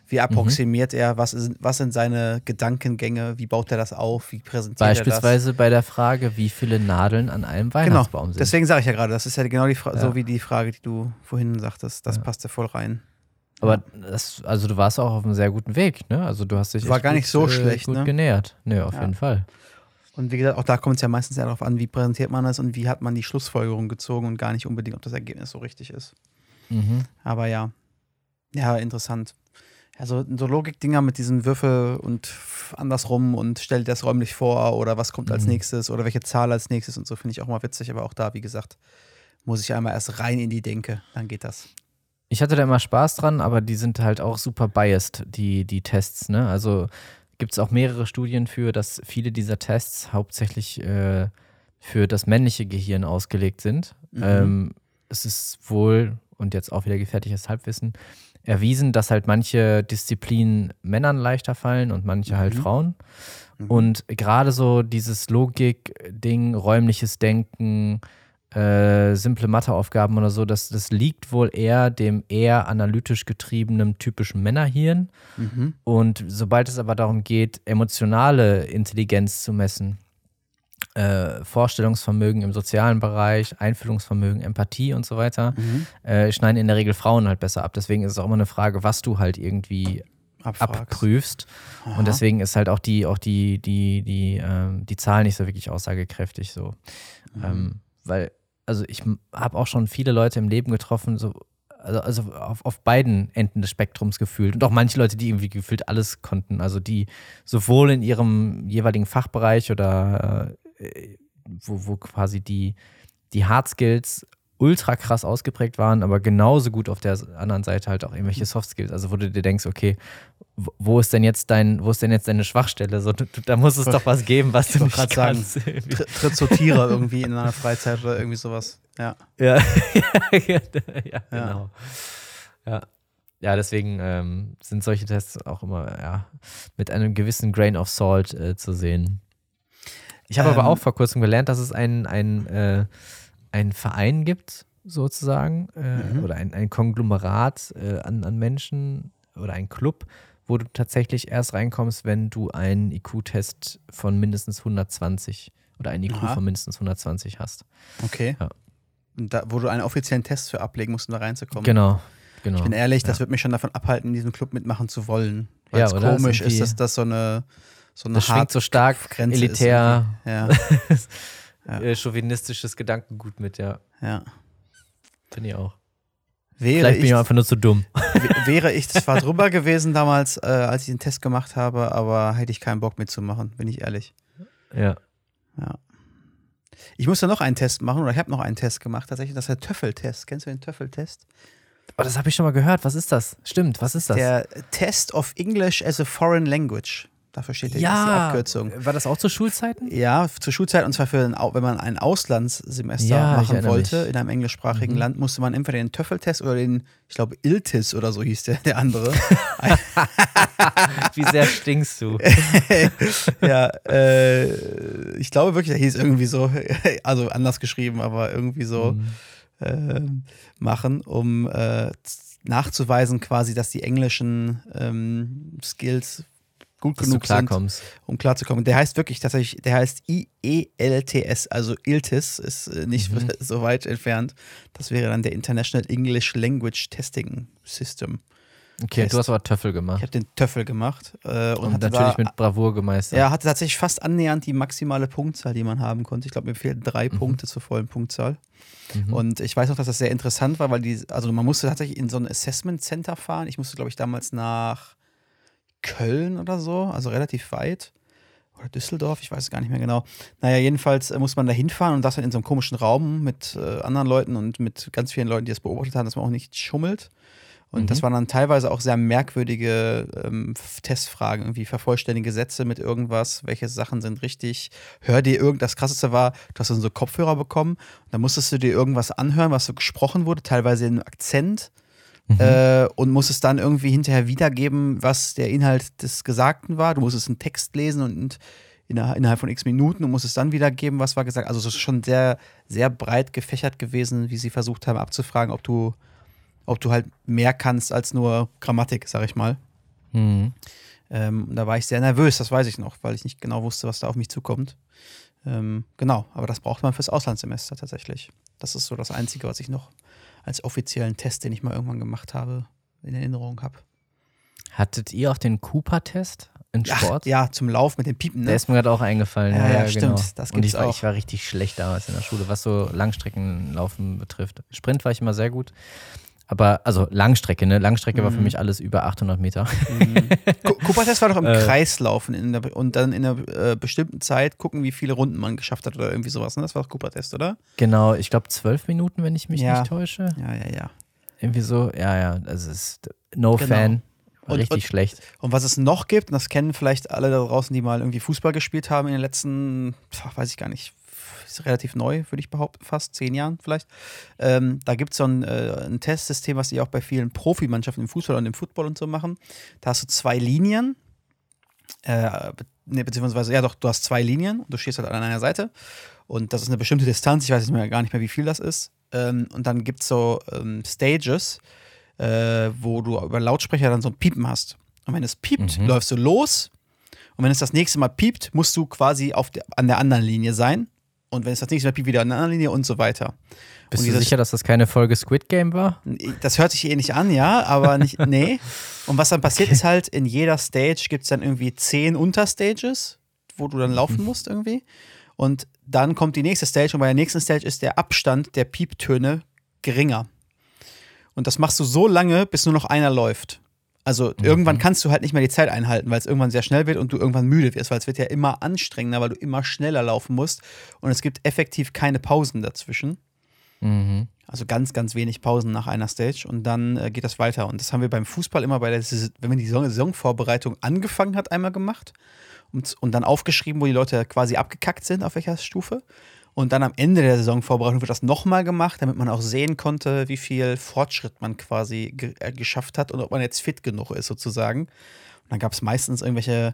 Wie approximiert mhm. er? Was, ist, was sind seine Gedankengänge? Wie baut er das auf? Wie präsentiert Beispielsweise er das? Beispielsweise bei der Frage, wie viele Nadeln an einem genau. Weihnachtsbaum genau. sind. Deswegen sage ich ja gerade, das ist ja genau die Frage, ja. so wie die Frage, die du vorhin sagtest. Das ja. passt ja voll rein. Aber das, also du warst auch auf einem sehr guten Weg, ne? Also du hast dich war gar gut, nicht so äh, schlecht, gut ne? genähert. Ne, auf ja. jeden Fall. Und wie gesagt, auch da kommt es ja meistens ja darauf an, wie präsentiert man das und wie hat man die Schlussfolgerung gezogen und gar nicht unbedingt, ob das Ergebnis so richtig ist. Mhm. Aber ja. Ja, interessant ja, so, Logikdinger mit diesen Würfel und andersrum und stell dir das räumlich vor oder was kommt als mhm. nächstes oder welche Zahl als nächstes und so finde ich auch mal witzig, aber auch da, wie gesagt, muss ich einmal erst rein in die Denke, dann geht das. Ich hatte da immer Spaß dran, aber die sind halt auch super biased, die, die Tests, ne? Also gibt es auch mehrere Studien für, dass viele dieser Tests hauptsächlich äh, für das männliche Gehirn ausgelegt sind. Mhm. Ähm, es ist wohl, und jetzt auch wieder gefährliches Halbwissen, erwiesen, dass halt manche Disziplinen Männern leichter fallen und manche halt mhm. Frauen. Mhm. Und gerade so dieses Logik-Ding, räumliches Denken, äh, simple Matheaufgaben oder so, das, das liegt wohl eher dem eher analytisch getriebenen typischen Männerhirn. Mhm. Und sobald es aber darum geht, emotionale Intelligenz zu messen, äh, Vorstellungsvermögen im sozialen Bereich, Einfühlungsvermögen, Empathie und so weiter, mhm. äh, schneiden in der Regel Frauen halt besser ab. Deswegen ist es auch immer eine Frage, was du halt irgendwie Abfragst. abprüfst. Aha. Und deswegen ist halt auch die, auch die, die, die, ähm, die Zahl nicht so wirklich aussagekräftig so. Mhm. Ähm, weil, also ich habe auch schon viele Leute im Leben getroffen, so, also, also auf, auf beiden Enden des Spektrums gefühlt. Und auch manche Leute, die irgendwie gefühlt alles konnten. Also die sowohl in ihrem jeweiligen Fachbereich oder äh, wo, wo quasi die, die Hard Skills ultra krass ausgeprägt waren, aber genauso gut auf der anderen Seite halt auch irgendwelche Soft Skills. Also wo du dir denkst, okay, wo- ist denn jetzt dein, wo ist denn jetzt deine Schwachstelle? So, du, du, da muss es doch was geben, was du wollte nicht sagen, kannst. Tr- Tritt sortiere irgendwie in einer Freizeit oder irgendwie sowas. Ja. Ja, ja, ja, genau. Ja. Ja, deswegen ähm, sind solche Tests auch immer ja, mit einem gewissen Grain of Salt äh, zu sehen. Ich habe aber Ähm. auch vor kurzem gelernt, dass es einen, einen, äh, einen Verein gibt, sozusagen, äh, Mhm. oder ein, ein Konglomerat äh, an, an Menschen oder ein Club, wo du tatsächlich erst reinkommst, wenn du einen IQ-Test von mindestens 120 oder einen IQ Aha. von mindestens 120 hast. Okay. Ja. Da, wo du einen offiziellen Test für ablegen musst, um da reinzukommen. Genau, genau. Ich bin ehrlich, das Ja. wird mich schon davon abhalten, in diesem Club mitmachen zu wollen. Weil Ja, es oder? komisch Ist ist, dass das so eine, so eine Das schwingt so stark Grenze ist elitär, irgendwie. Ja, äh, chauvinistisches Gedankengut mit, ja. ja. Finde ich auch. Wäre Vielleicht bin ich, ich einfach nur zu dumm. wäre ich zwar drüber gewesen damals, äh, als ich den Test gemacht habe, aber hätte ich keinen Bock mitzumachen, bin ich ehrlich. Ja. Ja. Ich musste noch einen Test machen, oder ich habe noch einen Test gemacht, tatsächlich, das ist der Töffeltest. Kennst du den Töffeltest? Oh, das habe ich schon mal gehört. Was ist das? Stimmt, was ist das? Der Test of English as a Foreign Language. Dafür steht die, ist die ja, Abkürzung. war das auch zu Schulzeiten? Ja, zur Schulzeit und zwar für ein, wenn man ein Auslandssemester Ja, machen wollte mich. in einem englischsprachigen Mhm. Land, musste man entweder den Töffeltest oder den, ich glaube, ILTIS oder so hieß der, der andere. Wie sehr stinkst du? ja, äh, ich glaube wirklich, der hieß irgendwie so, also anders geschrieben, aber irgendwie so Mhm. ähm, machen, um äh, nachzuweisen quasi, dass die englischen ähm, Skills gut Dass du genug sind, klarkommst. um klarzukommen. Der heißt wirklich tatsächlich, der heißt IELTS, also ILTIS, ist äh, nicht Mhm. so weit entfernt. Das wäre dann der International English Language Testing System. Okay, Test. du hast aber Töffel Ich gemacht. habe den Töffel gemacht äh, und, Und, hatte natürlich da, mit Bravour gemeistert. ja, hatte tatsächlich fast annähernd die maximale Punktzahl, die man haben konnte. Ich glaube, mir fehlen drei Mhm. Punkte zur vollen Punktzahl. Mhm. Und ich weiß noch, dass das sehr interessant war, weil die, also man musste tatsächlich in so ein Assessment Center fahren. Ich musste, glaube ich, damals nach Köln oder so, also relativ weit. Oder Düsseldorf, ich weiß es gar nicht mehr genau. Naja, jedenfalls äh, muss man da hinfahren und das dann in so einem komischen Raum mit äh, anderen Leuten und mit ganz vielen Leuten, die das beobachtet haben, dass man auch nicht schummelt. Und Mhm. das waren dann teilweise auch sehr merkwürdige ähm, Testfragen, irgendwie vervollständige Sätze mit irgendwas, welche Sachen sind richtig. Hör dir irgend, das krasseste war, du hast dann so Kopfhörer bekommen, und dann musstest du dir irgendwas anhören, was so gesprochen wurde, teilweise in Akzent, Mhm. äh, und musstest dann irgendwie hinterher wiedergeben, was der Inhalt des Gesagten war. Du musstest einen Text lesen und inner- innerhalb von x Minuten und musstest dann wiedergeben, was war gesagt. Also es ist schon sehr, sehr breit gefächert gewesen, wie sie versucht haben abzufragen, ob du, ob du halt mehr kannst als nur Grammatik, sag ich mal. Mhm. Ähm, da war ich sehr nervös, das weiß ich noch, weil ich nicht genau wusste, was da auf mich zukommt. Ähm, genau, aber das braucht man fürs Auslandssemester tatsächlich. Das ist so das Einzige, was ich noch als offiziellen Test, den ich mal irgendwann gemacht habe, in Erinnerung habe. Hattet ihr auch den Cooper-Test in Sport? Ja, zum Lauf mit den Piepen, Der ne? ist mir gerade auch eingefallen. Ja, Ja, ja, stimmt. Genau. Das Und ich gibt's war, auch. ich war richtig schlecht damals in der Schule, was so Langstreckenlaufen betrifft. Sprint war ich immer sehr gut. Aber, also Langstrecke, ne? Langstrecke war für Mhm. mich alles über 800 Meter. Mhm. Ku- Cooper-Test war doch im Äh. Kreis laufen in der, und dann in einer äh, bestimmten Zeit gucken, wie viele Runden man geschafft hat oder irgendwie sowas. Ne? Das war doch Cooper-Test, oder? Genau, ich glaube zwölf Minuten, wenn ich mich Ja. nicht täusche. Ja, ja, ja. Irgendwie so, ja, ja, das ist no Genau. fan. Und- richtig und- schlecht. Und was es noch gibt, und das kennen vielleicht alle da draußen, die mal irgendwie Fußball gespielt haben in den letzten, weiß ich gar nicht, ist relativ neu, würde ich behaupten, fast zehn Jahren vielleicht. Ähm, da gibt es so ein, äh, ein Testsystem, was die auch bei vielen Profimannschaften im Fußball und im Football und so machen. Da hast du zwei Linien, äh, ne, beziehungsweise, ja doch, du hast zwei Linien und du stehst halt an einer Seite. Und das ist eine bestimmte Distanz, ich weiß jetzt mehr, gar nicht mehr, wie viel das ist. Ähm, und dann gibt es so ähm, Stages, äh, wo du über Lautsprecher dann so ein Piepen hast. Und wenn es piept, Mhm. läufst du los. Und wenn es das nächste Mal piept, musst du quasi auf der, an der anderen Linie sein. Und wenn es das nächste Mal wieder in einer Linie und so weiter. Bist und du sicher, dass das keine Folge Squid Game war? Das hört sich eh nicht an, ja, aber nicht, nee. Und was dann passiert okay. ist halt, in jeder Stage gibt es dann irgendwie zehn Unterstages, wo du dann laufen mhm. musst irgendwie. Und dann kommt die nächste Stage und bei der nächsten Stage ist der Abstand der Pieptöne geringer. Und das machst du so lange, bis nur noch einer läuft. Also mhm. irgendwann kannst du halt nicht mehr die Zeit einhalten, weil es irgendwann sehr schnell wird und du irgendwann müde wirst, weil es wird ja immer anstrengender, weil du immer schneller laufen musst und es gibt effektiv keine Pausen dazwischen. Mhm. Also ganz, ganz wenig Pausen nach einer Stage und dann äh, geht das weiter. Und das haben wir beim Fußball immer bei der, wenn man die Saisonvorbereitung angefangen hat, einmal gemacht und, und dann aufgeschrieben, wo die Leute quasi abgekackt sind, auf welcher Stufe. Und dann am Ende der Saisonvorbereitung wird das nochmal gemacht, damit man auch sehen konnte, wie viel Fortschritt man quasi ge äh, geschafft hat und ob man jetzt fit genug ist, sozusagen. Und dann gab es meistens irgendwelche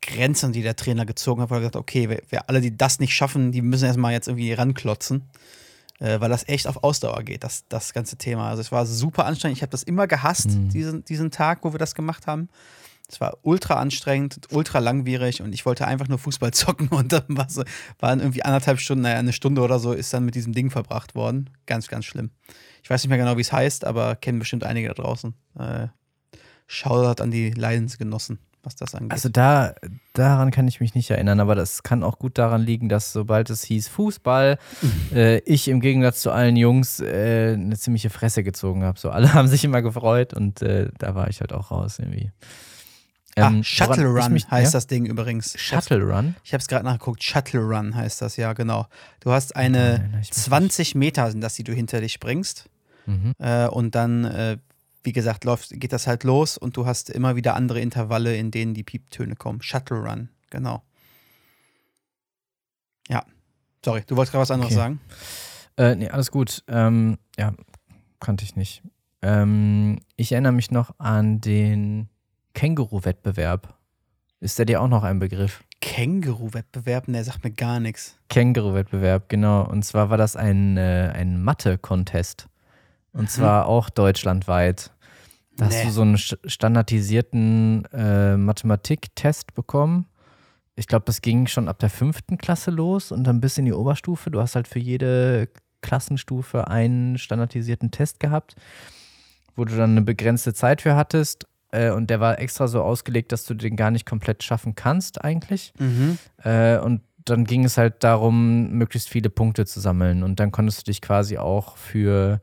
Grenzen, die der Trainer gezogen hat, wo er gesagt hat, okay, wer, wer alle, die das nicht schaffen, die müssen erstmal jetzt irgendwie ranklotzen. Äh, weil das echt auf Ausdauer geht, das, das ganze Thema. Also es war super anstrengend. Ich habe das immer gehasst, mhm. diesen, diesen Tag, wo wir das gemacht haben. Es war ultra anstrengend, ultra langwierig und ich wollte einfach nur Fußball zocken und dann war so, waren irgendwie anderthalb Stunden, naja, eine Stunde oder so ist dann mit diesem Ding verbracht worden. Ganz, ganz schlimm. Ich weiß nicht mehr genau, wie es heißt, aber kennen bestimmt einige da draußen. Äh, Shoutout an die Leidensgenossen, was das angeht. Also da, daran kann ich mich nicht erinnern, aber das kann auch gut daran liegen, dass sobald es hieß Fußball, äh, ich im Gegensatz zu allen Jungs äh, eine ziemliche Fresse gezogen habe. So alle haben sich immer gefreut und äh, da war ich halt auch raus irgendwie. Ähm, ah, Shuttle Run mich, heißt ja? das Ding übrigens. Shuttle Run? Ich habe es gerade nachgeguckt. Shuttle Run heißt das, ja, genau. Du hast eine Nein, 20 Meter, sind das, die du hinter dich bringst. Mhm. Äh, und dann, äh, wie gesagt, läuft, geht das halt los und du hast immer wieder andere Intervalle, in denen die Pieptöne kommen. Shuttle Run, genau. Ja. Sorry, du wolltest gerade was anderes okay. sagen? Äh, nee, alles gut. Ähm, ja, kannte ich nicht. Ähm, ich erinnere mich noch an den Känguru-Wettbewerb. Ist der dir auch noch ein Begriff? Känguru-Wettbewerb? Ne, sagt mir gar nichts. Känguru-Wettbewerb, genau. Und zwar war das ein, äh, ein Mathe-Contest. Und mhm. zwar auch deutschlandweit. Da nee. hast du so einen standardisierten äh, Mathematik-Test bekommen. Ich glaube, das ging schon ab der fünften Klasse los und dann bis in die Oberstufe. Du hast halt für jede Klassenstufe einen standardisierten Test gehabt, wo du dann eine begrenzte Zeit für hattest äh, und der war extra so ausgelegt, dass du den gar nicht komplett schaffen kannst, eigentlich. Mhm. Äh, und dann ging es halt darum, möglichst viele Punkte zu sammeln. Und dann konntest du dich quasi auch für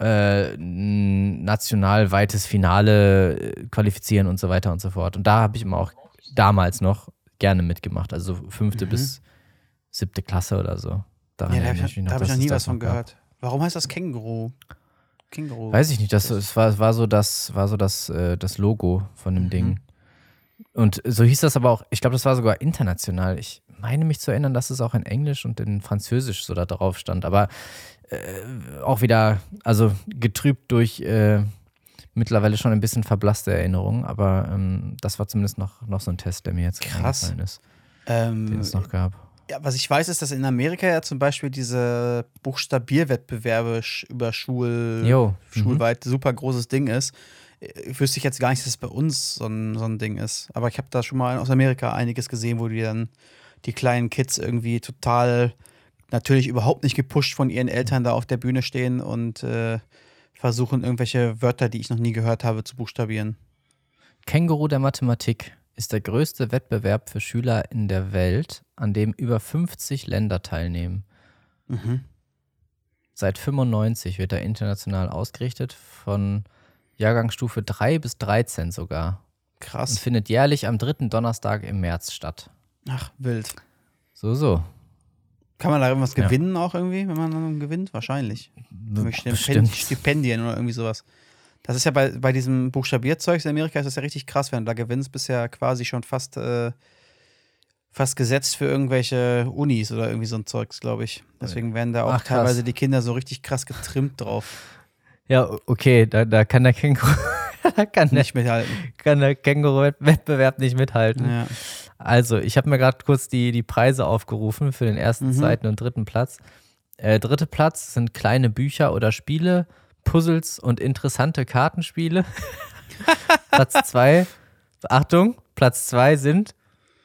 äh, ein national weites Finale äh, qualifizieren und so weiter und so fort. Und da habe ich immer auch damals noch gerne mitgemacht. Also fünfte mhm. bis siebte Klasse oder so. Daran ja, da habe ich, noch, hab ich noch nie was von gehört. Warum heißt das Känguru? Känguru. Weiß ich nicht, das, es war, war so das, war so das, äh, das Logo von dem mhm. Ding. Und so hieß das aber auch, ich glaube, das war sogar international. Ich meine mich zu erinnern, dass es auch in Englisch und in Französisch so da drauf stand. Aber äh, auch wieder, also getrübt durch äh, mittlerweile schon ein bisschen verblasste Erinnerungen. Aber ähm, das war zumindest noch, noch so ein Test, der mir jetzt Krass. ist. Ähm, den es noch gab. Ja, was ich weiß, ist, dass in Amerika ja zum Beispiel diese Buchstabierwettbewerbe über Schul, jo. schulweit mhm. super großes Ding ist. Ich wüsste ich jetzt gar nicht, dass es bei uns so ein, so ein Ding ist. Aber ich habe da schon mal aus Amerika einiges gesehen, wo die dann die kleinen Kids irgendwie total natürlich überhaupt nicht gepusht von ihren Eltern da auf der Bühne stehen und äh, versuchen, irgendwelche Wörter, die ich noch nie gehört habe, zu buchstabieren. Känguru der Mathematik ist der größte Wettbewerb für Schüler in der Welt, an dem über 50 Länder teilnehmen. Mhm. Seit 95 wird er international ausgerichtet, von Jahrgangsstufe 3 bis 13 sogar. Krass. Und findet jährlich am dritten Donnerstag im März statt. Ach, wild. So, so. Kann man da irgendwas gewinnen ja. auch irgendwie, wenn man gewinnt? Wahrscheinlich. Bestimmt. Stipendien oder irgendwie sowas. Das ist ja bei, bei diesem Buchstabierzeug in Amerika ist das ja richtig krass, wenn du da gewinnst, bist ja quasi schon fast, äh, fast gesetzt für irgendwelche Unis oder irgendwie so ein Zeugs, glaube ich. Deswegen werden da auch Ach, teilweise die Kinder so richtig krass getrimmt drauf. Ja, okay, da, da kann der Känguru kann nicht der, mithalten. Kann der Känguru-Wettbewerb nicht mithalten. Ja. Also, ich habe mir gerade kurz die, die Preise aufgerufen für den ersten, mhm. zweiten und dritten Platz. Äh, dritte Platz sind kleine Bücher oder Spiele Puzzles und interessante Kartenspiele. Platz zwei, Achtung, Platz zwei sind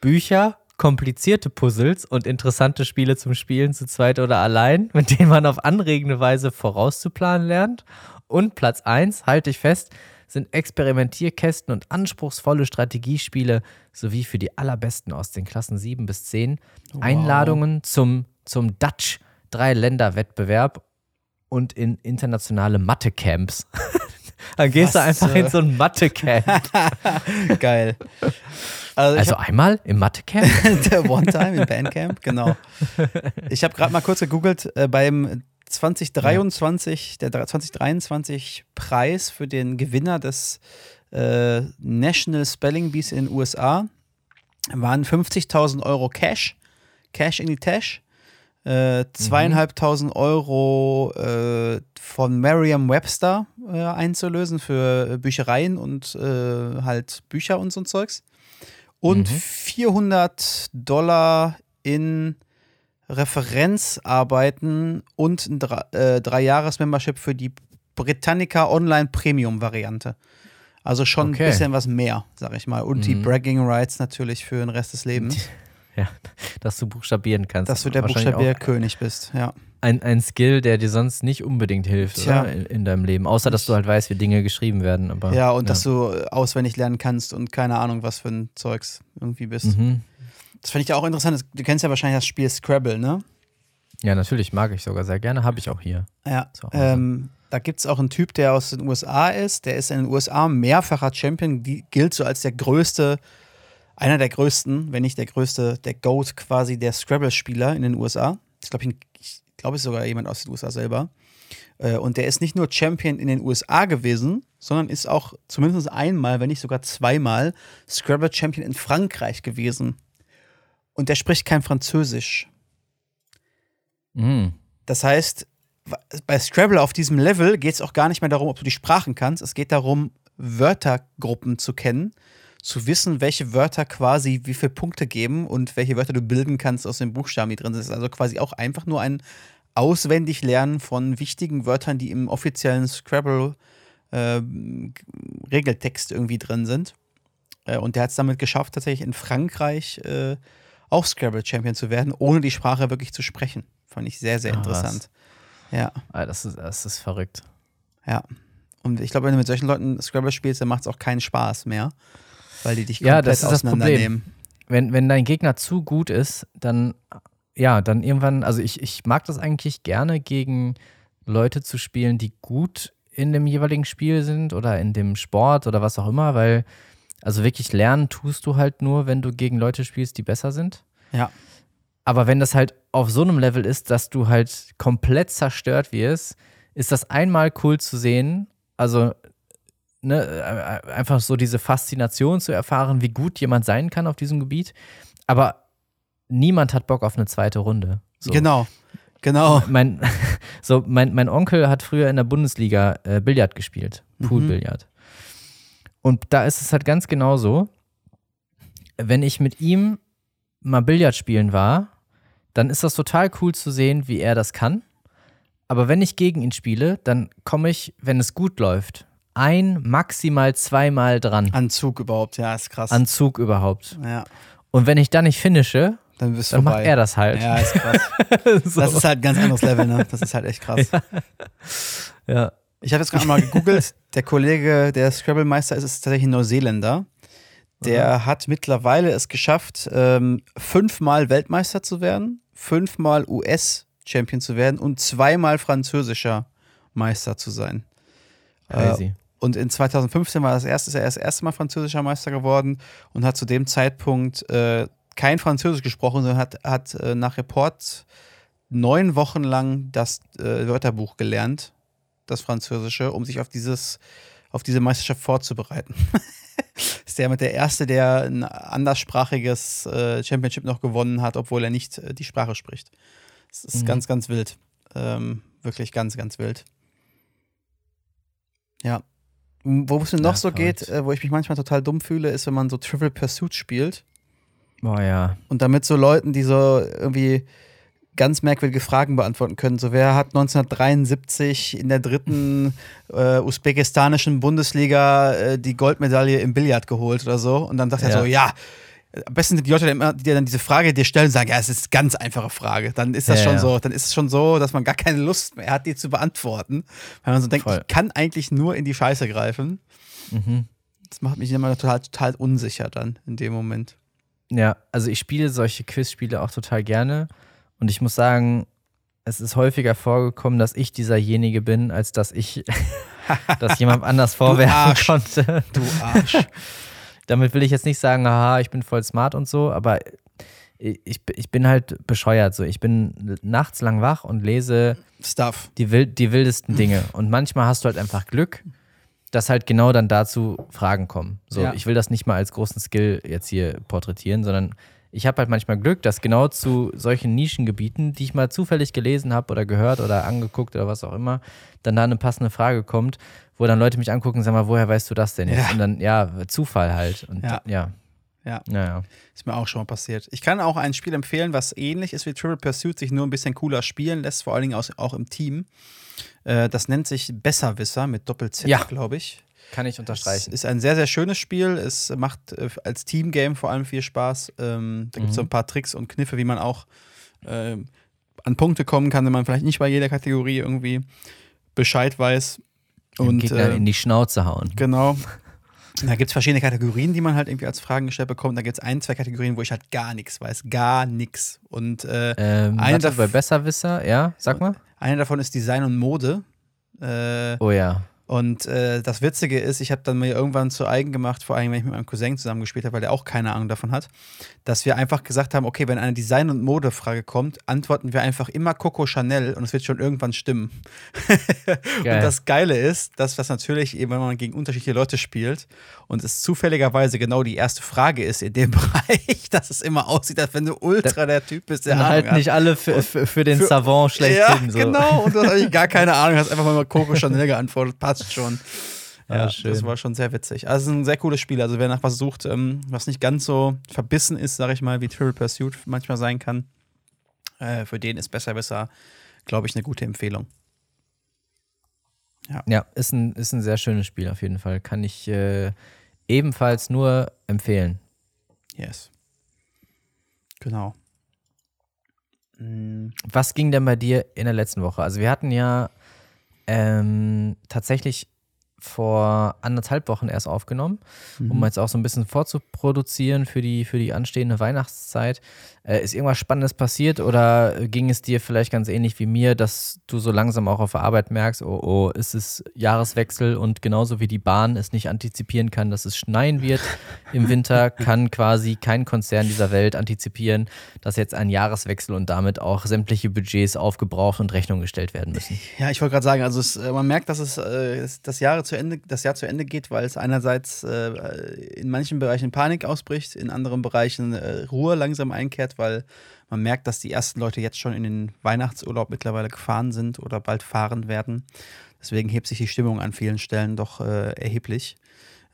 Bücher, komplizierte Puzzles und interessante Spiele zum Spielen zu zweit oder allein, mit denen man auf anregende Weise vorauszuplanen lernt. Und Platz 1, halte ich fest, sind Experimentierkästen und anspruchsvolle Strategiespiele sowie für die allerbesten aus den Klassen 7 bis 10 wow. Einladungen zum, zum Dutch Drei-Länder-Wettbewerb und in internationale Mathe-Camps. Dann gehst Was, du einfach in so ein Mathe-Camp. Geil. Also, also einmal im Mathe-Camp? One time im Bandcamp, genau. Ich habe gerade mal kurz gegoogelt, äh, beim 2023, ja. der 2023 Preis für den Gewinner des äh, National Spelling Bees in den USA waren 50.000 Euro Cash, Cash in die Tash äh, zweieinhalbtausend Euro äh, von Merriam-Webster äh, einzulösen für Büchereien und äh, halt Bücher und so ein Zeugs. Und mhm. 400 Dollar in Referenzarbeiten und ein äh, Drei-Jahres-Membership für die Britannica Online Premium-Variante. Also schon okay. ein bisschen was mehr, sag ich mal. Und mhm. die Bragging Rights natürlich für den Rest des Lebens. Ja, dass du buchstabieren kannst. Dass du der Buchstabierkönig bist, ja. Ein, ein Skill, der dir sonst nicht unbedingt hilft. In, in, deinem Leben. Außer, dass du halt weißt, wie Dinge geschrieben werden. Aber, ja, und ja. dass du auswendig lernen kannst und keine Ahnung, was für ein Zeugs irgendwie bist. Mhm. Das finde ich ja auch interessant. Du kennst ja wahrscheinlich das Spiel Scrabble, ne? Ja, natürlich, mag ich sogar sehr gerne. Habe ich auch hier. Ja. Ähm, da gibt es auch einen Typ, der aus den USA ist. Der ist in den USA mehrfacher Champion, die gilt so als der größte einer der größten, wenn nicht der größte, der GOAT quasi der Scrabble-Spieler in den USA. Ich glaube, ich glaube, es ist sogar jemand aus den USA selber. Äh, und der ist nicht nur Champion in den USA gewesen, sondern ist auch zumindest einmal, wenn nicht sogar zweimal, Scrabble-Champion in Frankreich gewesen. Und der spricht kein Französisch. Mm. Das heißt, bei Scrabble auf diesem Level geht es auch gar nicht mehr darum, ob du die Sprachen kannst. Es geht darum, Wörtergruppen zu kennen zu wissen, welche Wörter quasi wie viele Punkte geben und welche Wörter du bilden kannst aus den Buchstaben, die drin sind. Das ist also quasi auch einfach nur ein auswendig Lernen von wichtigen Wörtern, die im offiziellen Scrabble äh, Regeltext irgendwie drin sind. Äh, und der hat es damit geschafft, tatsächlich in Frankreich äh, auch Scrabble Champion zu werden, ohne die Sprache wirklich zu sprechen. Fand ich sehr, sehr ah, interessant. Was? Ja. Ah, das ist, das ist verrückt. Ja. Und ich glaube, wenn du mit solchen Leuten Scrabble spielst, dann macht es auch keinen Spaß mehr weil die dich komplett ja, das ist das Problem. Wenn, wenn dein Gegner zu gut ist, dann, ja, dann irgendwann, also ich, ich mag das eigentlich gerne gegen Leute zu spielen, die gut in dem jeweiligen Spiel sind oder in dem Sport oder was auch immer, weil, also wirklich lernen tust du halt nur, wenn du gegen Leute spielst, die besser sind. Ja. Aber wenn das halt auf so einem Level ist, dass du halt komplett zerstört wirst, ist das einmal cool zu sehen. Also ne, äh, einfach so diese Faszination zu erfahren, wie gut jemand sein kann auf diesem Gebiet. Aber niemand hat Bock auf eine zweite Runde. So. Genau. Genau. Mein, so, mein, mein Onkel hat früher in der Bundesliga äh, Billard gespielt, Poolbillard. Mhm. Und da ist es halt ganz genau so, wenn ich mit ihm mal Billard spielen war, dann ist das total cool zu sehen, wie er das kann. Aber wenn ich gegen ihn spiele, dann komme ich, wenn es gut läuft, ein, maximal zweimal dran. An Zug überhaupt, ja, ist krass. An Zug überhaupt. Ja. Und wenn ich dann nicht finische, dann, bist dann macht er das halt. Ja, ist krass. so. Das ist halt ein ganz anderes Level, ne? Das ist halt echt krass. Ja. ja. Ich habe jetzt gerade mal gegoogelt. Der Kollege, der Scrabble-Meister ist, ist tatsächlich ein Neuseeländer. Der mhm. hat mittlerweile es geschafft, ähm, fünfmal Weltmeister zu werden, fünfmal US-Champion zu werden und zweimal französischer Meister zu sein. Crazy. Äh, und in 2015 war das erste, ist er das erste Mal französischer Meister geworden und hat zu dem Zeitpunkt äh, kein Französisch gesprochen, sondern hat, hat äh, nach Report neun Wochen lang das äh, Wörterbuch gelernt, das Französische, um sich auf dieses, auf diese Meisterschaft vorzubereiten. ist der mit der erste, der ein anderssprachiges äh, Championship noch gewonnen hat, obwohl er nicht äh, die Sprache spricht. Das ist mhm. ganz, ganz wild. Ähm, wirklich ganz, ganz wild. Ja, wo es mir noch ja, so geht, äh, wo ich mich manchmal total dumm fühle, ist, wenn man so Trivial Pursuit spielt. Boah, ja. Und damit so Leuten, die so irgendwie ganz merkwürdige Fragen beantworten können. So, wer hat 1973 in der dritten äh, usbekistanischen Bundesliga äh, die Goldmedaille im Billard geholt oder so? Und dann sagt ja. er so, ja, am besten sind die Leute, die dann diese Frage dir stellen, sagen, ja, es ist eine ganz einfache Frage. Dann ist das ja, schon ja. so, dann ist es schon so, dass man gar keine Lust mehr hat, die zu beantworten. Weil man so denkt, Voll. ich kann eigentlich nur in die Scheiße greifen. Mhm. Das macht mich immer total, total unsicher dann in dem Moment. Ja, also ich spiele solche Quizspiele auch total gerne. Und ich muss sagen, es ist häufiger vorgekommen, dass ich dieserjenige bin, als dass ich das jemand anders vorwerfen konnte. Du Arsch. Damit will ich jetzt nicht sagen, haha, ich bin voll smart und so, aber ich, ich bin halt bescheuert. So. Ich bin nachts lang wach und lese Stuff. Die, wild, die wildesten Dinge. Und manchmal hast du halt einfach Glück, dass halt genau dann dazu Fragen kommen. So, ja. ich will das nicht mal als großen Skill jetzt hier porträtieren, sondern ich habe halt manchmal Glück, dass genau zu solchen Nischengebieten, die ich mal zufällig gelesen habe oder gehört oder angeguckt oder was auch immer, dann da eine passende Frage kommt, wo dann Leute mich angucken und sagen mal, woher weißt du das denn jetzt? Ja. Und dann, ja, Zufall halt. Und ja. ja. Ja. ja. Ist mir auch schon mal passiert. Ich kann auch ein Spiel empfehlen, was ähnlich ist wie Triple Pursuit, sich nur ein bisschen cooler spielen lässt, vor allen Dingen auch im Team. Äh, das nennt sich Besserwisser mit Doppel-Z, ja. glaube ich. Kann ich unterstreichen. Es ist ein sehr, sehr schönes Spiel. Es macht äh, als Teamgame vor allem viel Spaß. Ähm, da gibt es mhm. so ein paar Tricks und Kniffe, wie man auch äh, an Punkte kommen kann, wenn man vielleicht nicht bei jeder Kategorie irgendwie Bescheid weiß. Und Gegner äh, in die Schnauze hauen. Genau. Da gibt es verschiedene Kategorien, die man halt irgendwie als Fragen gestellt bekommt. Da gibt es ein, zwei Kategorien, wo ich halt gar nichts weiß. Gar nichts. Und äh, ähm, eine warte, bei Besserwisser, ja, sag mal. Eine davon ist Design und Mode. Äh, oh ja. Und äh, das Witzige ist, ich habe dann mir irgendwann zu eigen gemacht, vor allem wenn ich mit meinem Cousin zusammengespielt habe, weil der auch keine Ahnung davon hat, dass wir einfach gesagt haben, okay, wenn eine Design- und Modefrage kommt, antworten wir einfach immer Coco Chanel und es wird schon irgendwann stimmen. und das Geile ist, dass das natürlich eben, wenn man gegen unterschiedliche Leute spielt und es zufälligerweise genau die erste Frage ist in dem Bereich, dass es immer aussieht, als wenn du ultra der Typ bist, der Ahnung halt nicht alle für, für, für den für, Savant schlechthin. Ja, so. genau. Und du hast eigentlich gar keine Ahnung, hast einfach mal Coco Chanel geantwortet. Passt passt schon. Ja, ja das war schon sehr witzig. Also, es ist ein sehr cooles Spiel. Also, wer nach was sucht, ähm, was nicht ganz so verbissen ist, sag ich mal, wie Triple Pursuit manchmal sein kann, äh, für den ist besser, besser, glaube ich, eine gute Empfehlung. Ja, ja ist, ein, ist ein sehr schönes Spiel auf jeden Fall. Kann ich äh, ebenfalls nur empfehlen. Yes. Genau. Mhm. Was ging denn bei dir in der letzten Woche? Also wir hatten ja ähm, tatsächlich vor anderthalb Wochen erst aufgenommen, mhm. um jetzt auch so ein bisschen vorzuproduzieren für die, für die anstehende Weihnachtszeit. Äh, ist irgendwas Spannendes passiert oder ging es dir vielleicht ganz ähnlich wie mir, dass du so langsam auch auf der Arbeit merkst, oh, oh, ist es Jahreswechsel und genauso wie die Bahn es nicht antizipieren kann, dass es schneien wird im Winter, kann quasi kein Konzern dieser Welt antizipieren, dass jetzt ein Jahreswechsel und damit auch sämtliche Budgets aufgebraucht und Rechnung gestellt werden müssen. Ja, ich wollte gerade sagen, also es, äh, man merkt, dass es äh, das, Jahr zu Ende, das Jahr zu Ende geht, weil es einerseits äh, in manchen Bereichen Panik ausbricht, in anderen Bereichen Ruhe langsam einkehrt, weil man merkt, dass die ersten Leute jetzt schon in den Weihnachtsurlaub mittlerweile gefahren sind oder bald fahren werden. Deswegen hebt sich die Stimmung an vielen Stellen doch äh, erheblich.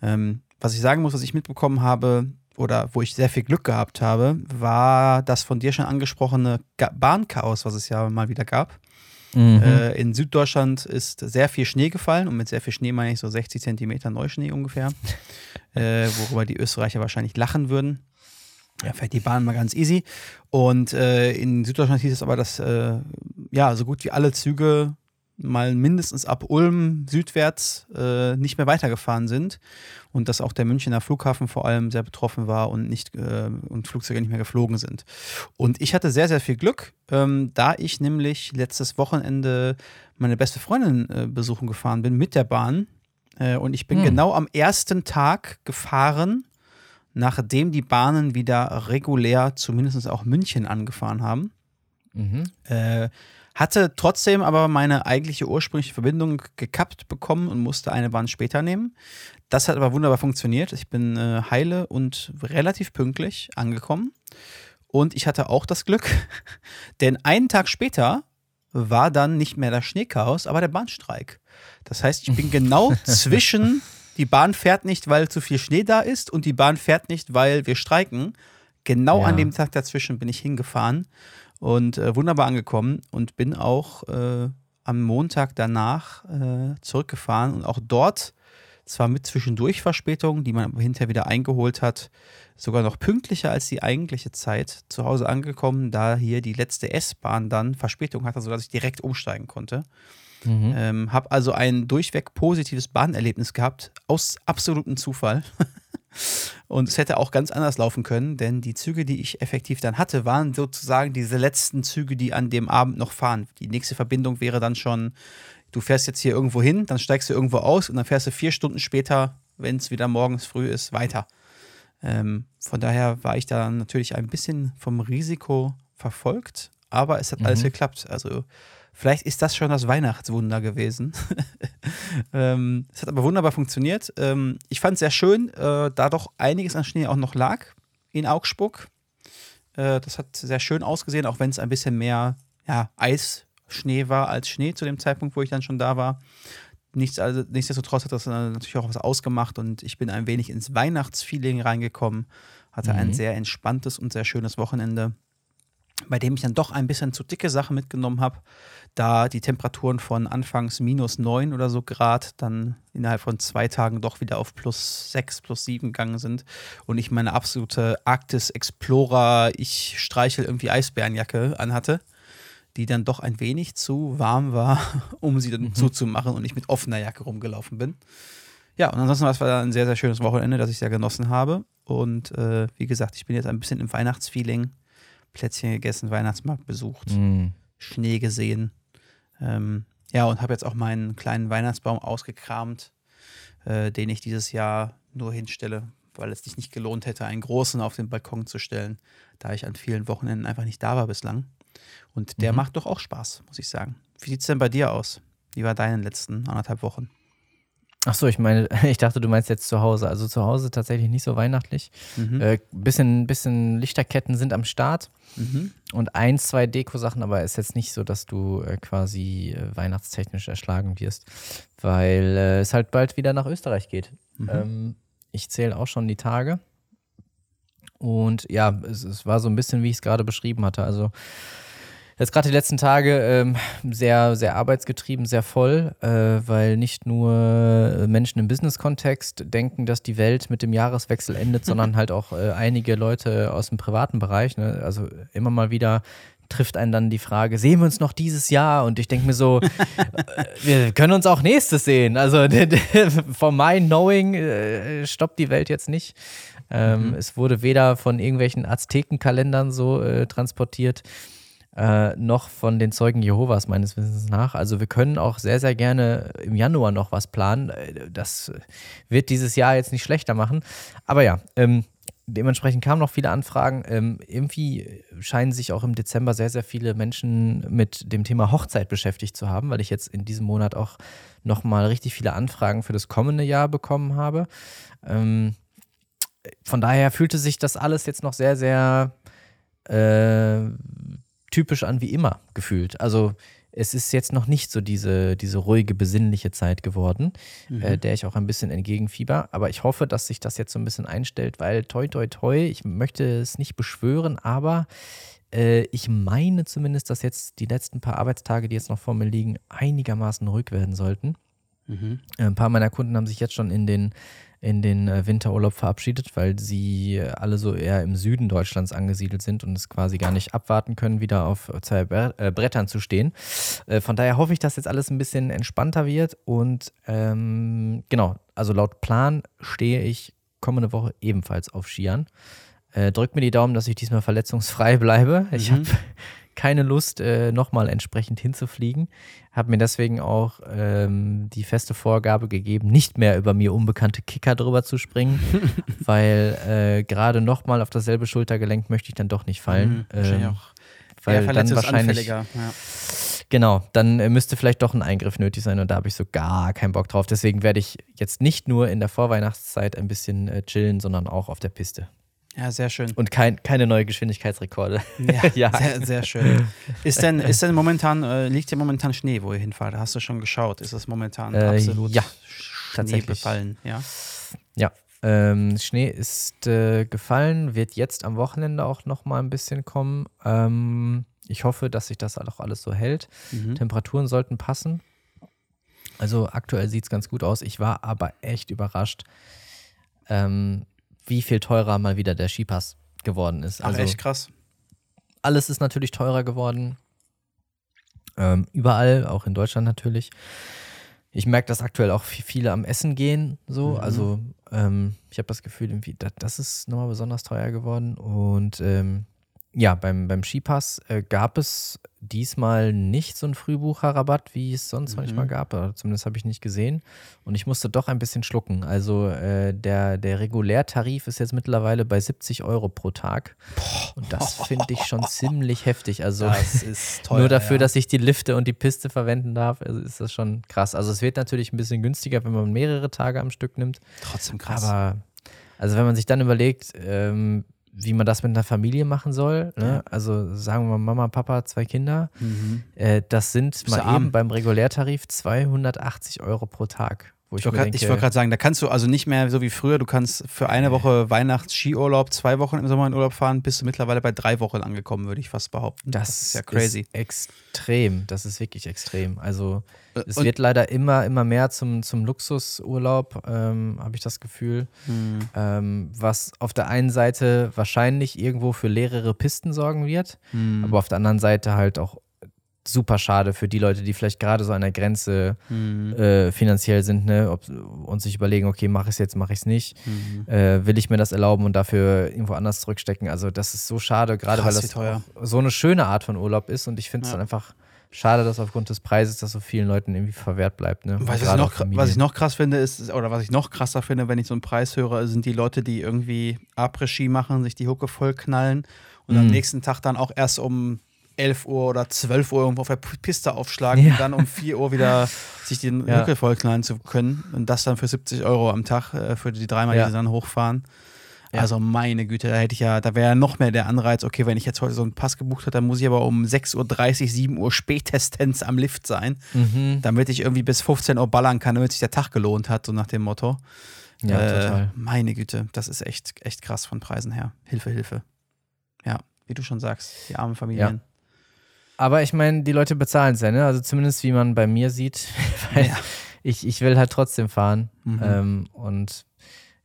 Ähm, was ich sagen muss, was ich mitbekommen habe oder wo ich sehr viel Glück gehabt habe, war das von dir schon angesprochene Bahnchaos, was es ja mal wieder gab. Mhm. Äh, in Süddeutschland ist sehr viel Schnee gefallen und mit sehr viel Schnee meine ich so 60 Zentimeter Neuschnee ungefähr, äh, worüber die Österreicher wahrscheinlich lachen würden. Ja, fährt die Bahn mal ganz easy. Und äh, in Süddeutschland hieß es aber, dass äh, ja so gut wie alle Züge mal mindestens ab Ulm südwärts äh, nicht mehr weitergefahren sind und dass auch der Münchner Flughafen vor allem sehr betroffen war und nicht äh, und Flugzeuge nicht mehr geflogen sind. Und ich hatte sehr sehr viel Glück, ähm, da ich nämlich letztes Wochenende meine beste Freundin äh, besuchen gefahren bin mit der Bahn äh, und ich bin hm. genau am ersten Tag gefahren nachdem die Bahnen wieder regulär zumindest auch München angefahren haben. Mhm. Äh, hatte trotzdem aber meine eigentliche ursprüngliche Verbindung gekappt bekommen und musste eine Bahn später nehmen. Das hat aber wunderbar funktioniert. Ich bin äh, heile und relativ pünktlich angekommen. Und ich hatte auch das Glück, denn einen Tag später war dann nicht mehr das Schneechaos, aber der Bahnstreik. Das heißt, ich bin genau zwischen die Bahn fährt nicht, weil zu viel Schnee da ist und die Bahn fährt nicht, weil wir streiken. Genau ja. an dem Tag dazwischen bin ich hingefahren und äh, wunderbar angekommen und bin auch äh, am Montag danach äh, zurückgefahren und auch dort zwar mit zwischendurch Verspätungen, die man aber hinterher wieder eingeholt hat, sogar noch pünktlicher als die eigentliche Zeit zu Hause angekommen, da hier die letzte S-Bahn dann Verspätung hatte, sodass ich direkt umsteigen konnte. Mhm. Ähm, habe also ein durchweg positives Bahnerlebnis gehabt, aus absolutem Zufall. Und es hätte auch ganz anders laufen können, denn die Züge, die ich effektiv dann hatte, waren sozusagen diese letzten Züge, die an dem Abend noch fahren. Die nächste Verbindung wäre dann schon, du fährst jetzt hier irgendwo hin, dann steigst du irgendwo aus und dann fährst du vier Stunden später, wenn es wieder morgens früh ist, weiter. Ähm, von daher war ich da natürlich ein bisschen vom Risiko verfolgt, aber es hat mhm. alles geklappt. Also Vielleicht ist das schon das Weihnachtswunder gewesen. ähm, es hat aber wunderbar funktioniert. Ähm, ich fand es sehr schön, äh, da doch einiges an Schnee auch noch lag in Augsburg. Äh, das hat sehr schön ausgesehen, auch wenn es ein bisschen mehr ja, Eisschnee war als Schnee zu dem Zeitpunkt, wo ich dann schon da war. Nichts, also, nichtsdestotrotz hat das natürlich auch was ausgemacht und ich bin ein wenig ins Weihnachtsfeeling reingekommen. Hatte mhm. ein sehr entspanntes und sehr schönes Wochenende bei dem ich dann doch ein bisschen zu dicke Sachen mitgenommen habe, da die Temperaturen von anfangs minus 9 oder so Grad dann innerhalb von zwei Tagen doch wieder auf plus 6, plus 7 gegangen sind und ich meine absolute Arktis Explorer, ich streichel irgendwie Eisbärenjacke anhatte, die dann doch ein wenig zu warm war, um sie dann mhm. zuzumachen und ich mit offener Jacke rumgelaufen bin. Ja, und ansonsten war es ein sehr, sehr schönes Wochenende, das ich sehr genossen habe. Und äh, wie gesagt, ich bin jetzt ein bisschen im Weihnachtsfeeling Plätzchen gegessen, Weihnachtsmarkt besucht, mm. Schnee gesehen. Ähm, ja, und habe jetzt auch meinen kleinen Weihnachtsbaum ausgekramt, äh, den ich dieses Jahr nur hinstelle, weil es sich nicht gelohnt hätte, einen großen auf den Balkon zu stellen, da ich an vielen Wochenenden einfach nicht da war bislang. Und der mhm. macht doch auch Spaß, muss ich sagen. Wie sieht es denn bei dir aus? Wie war deine letzten anderthalb Wochen? Ach so, ich meine, ich dachte, du meinst jetzt zu Hause. Also zu Hause tatsächlich nicht so weihnachtlich. Mhm. Äh, bisschen, bisschen Lichterketten sind am Start mhm. und ein, zwei Deko-Sachen, aber es ist jetzt nicht so, dass du äh, quasi äh, weihnachtstechnisch erschlagen wirst, weil äh, es halt bald wieder nach Österreich geht. Mhm. Ähm, ich zähle auch schon die Tage. Und ja, es, es war so ein bisschen, wie ich es gerade beschrieben hatte. Also Jetzt gerade die letzten Tage ähm, sehr, sehr arbeitsgetrieben, sehr voll, äh, weil nicht nur Menschen im Business-Kontext denken, dass die Welt mit dem Jahreswechsel endet, sondern halt auch äh, einige Leute aus dem privaten Bereich. Ne? Also immer mal wieder trifft einen dann die Frage, sehen wir uns noch dieses Jahr? Und ich denke mir so, äh, wir können uns auch nächstes sehen. Also von my knowing äh, stoppt die Welt jetzt nicht. Ähm, mhm. Es wurde weder von irgendwelchen Aztekenkalendern so äh, transportiert, äh, noch von den Zeugen Jehovas meines Wissens nach. Also wir können auch sehr, sehr gerne im Januar noch was planen. Äh, das wird dieses Jahr jetzt nicht schlechter machen. Aber ja, ähm, dementsprechend kamen noch viele Anfragen. Ähm, irgendwie scheinen sich auch im Dezember sehr, sehr viele Menschen mit dem Thema Hochzeit beschäftigt zu haben, weil ich jetzt in diesem Monat auch nochmal richtig viele Anfragen für das kommende Jahr bekommen habe. Ähm, von daher fühlte sich das alles jetzt noch sehr, sehr äh, typisch an wie immer gefühlt. Also es ist jetzt noch nicht so diese, diese ruhige, besinnliche Zeit geworden, mhm. äh, der ich auch ein bisschen entgegenfieber. Aber ich hoffe, dass sich das jetzt so ein bisschen einstellt, weil toi, toi, toi, ich möchte es nicht beschwören, aber äh, ich meine zumindest, dass jetzt die letzten paar Arbeitstage, die jetzt noch vor mir liegen, einigermaßen ruhig werden sollten. Mhm. Äh, ein paar meiner Kunden haben sich jetzt schon in den in den äh, Winterurlaub verabschiedet, weil sie alle so eher im Süden Deutschlands angesiedelt sind und es quasi gar nicht abwarten können, wieder auf zwei äh, Brettern zu stehen. Äh, von daher hoffe ich, dass jetzt alles ein bisschen entspannter wird und ähm, genau, also laut Plan stehe ich kommende Woche ebenfalls auf Skiern. Äh, drückt mir die Daumen, dass ich diesmal verletzungsfrei bleibe. Ich mhm. habe keine Lust, äh, nochmal entsprechend hinzufliegen. Habe mir deswegen auch ähm, die feste Vorgabe gegeben, nicht mehr über mir unbekannte Kicker drüber zu springen, weil äh, gerade nochmal auf dasselbe Schultergelenk möchte ich dann doch nicht fallen. Mhm, ähm, auch. Weil ja, dann wahrscheinlich. Ja. Genau, dann äh, müsste vielleicht doch ein Eingriff nötig sein und da habe ich so gar keinen Bock drauf. Deswegen werde ich jetzt nicht nur in der Vorweihnachtszeit ein bisschen äh, chillen, sondern auch auf der Piste. Ja, sehr schön. Und kein, keine neue Geschwindigkeitsrekorde. Ja, ja. Sehr, sehr schön. Ist denn, ist denn momentan, äh, liegt ja momentan Schnee, wo ihr hinfahrt? Hast du schon geschaut? Ist es momentan äh, absolut ja, Schnee befallen? Ja. Ja. Ähm, Schnee ist äh, gefallen, wird jetzt am Wochenende auch noch mal ein bisschen kommen. Ähm, ich hoffe, dass sich das auch alles so hält. Mhm. Temperaturen sollten passen. Also aktuell sieht es ganz gut aus. Ich war aber echt überrascht, ähm, wie viel teurer mal wieder der Skipass geworden ist. Ach, Also echt krass. alles ist natürlich teurer geworden. Ähm, überall, auch in Deutschland natürlich. Ich merke, dass aktuell auch vi- viele am Essen gehen. So, Mhm. also ähm, ich habe das Gefühl, irgendwie, das, das ist nochmal besonders teuer geworden. Und ähm, ja, beim, beim Skipass äh, gab es diesmal nicht so einen Frühbucherrabatt, wie es sonst Mhm. manchmal gab. Zumindest habe ich nicht gesehen. Und ich musste doch ein bisschen schlucken. Also äh, der, der Regulärtarif ist jetzt mittlerweile bei 70 Euro pro Tag. Und das finde ich schon ziemlich heftig. Also Das ist teuer. nur dafür, ja. dass ich die Lifte und die Piste verwenden darf, also ist das schon krass. Also es wird natürlich ein bisschen günstiger, wenn man mehrere Tage am Stück nimmt. Trotzdem krass. Aber also wenn man sich dann überlegt, ähm, wie man das mit einer Familie machen soll, ne? also sagen wir mal Mama, Papa, zwei Kinder, mhm. äh, das sind Bist mal arm. eben beim Regulärtarif 280 Euro pro Tag. Wo ich, Ich wollte gerade sagen, da kannst du also nicht mehr so wie früher, du kannst für eine Woche Weihnachts-Skiurlaub, zwei Wochen im Sommer in Urlaub fahren, bist du mittlerweile bei drei Wochen angekommen, würde ich fast behaupten. das, ist ja crazy. Ist extrem, das ist wirklich extrem. Also es und- wird leider immer, immer mehr zum, zum Luxusurlaub, ähm, habe ich das Gefühl. Hm. ähm, was auf der einen Seite wahrscheinlich irgendwo für leerere Pisten sorgen wird, Hm. aber auf der anderen Seite halt auch super schade für die Leute, die vielleicht gerade so an der Grenze Hm. äh, finanziell sind, ne, ob, und sich überlegen, okay, mache ich es jetzt, mache ich es nicht, Hm. äh, will ich mir das erlauben und dafür irgendwo anders zurückstecken. Also das ist so schade, gerade weil das so eine schöne Art von Urlaub ist und ich finde es Ja. dann einfach schade, dass aufgrund des Preises das so vielen Leuten irgendwie verwehrt bleibt. Ne? Was, ich noch, was ich noch krass finde, ist, oder was ich noch krasser finde, wenn ich so einen Preis höre, sind die Leute, die irgendwie Après-Ski machen, sich die Hucke voll knallen und am Mhm. nächsten Tag dann auch erst um 11 Uhr oder 12 Uhr irgendwo auf der Piste aufschlagen Ja. und dann um 4 Uhr wieder sich die Ja. Hucke voll knallen zu können und das dann für 70 Euro am Tag äh, für die dreimal, Ja. die sie dann hochfahren. Ja. Also meine Güte, da hätte ich ja, da wäre ja noch mehr der Anreiz, okay, wenn ich jetzt heute so einen Pass gebucht habe, dann muss ich aber um 6.30 Uhr, 7 Uhr spätestens am Lift sein Mhm. damit ich irgendwie bis 15 Uhr ballern kann, damit sich der Tag gelohnt hat, so nach dem Motto. Ja, Äh, total. Meine Güte, das ist echt, echt krass von Preisen her. Hilfe, Hilfe. Ja, wie du schon sagst, die armen Familien. Aber ich meine, die Leute bezahlen es ja, ne? Also zumindest wie man bei mir sieht. Weil Ja. ich, ich will halt trotzdem fahren. Mhm. Ähm, und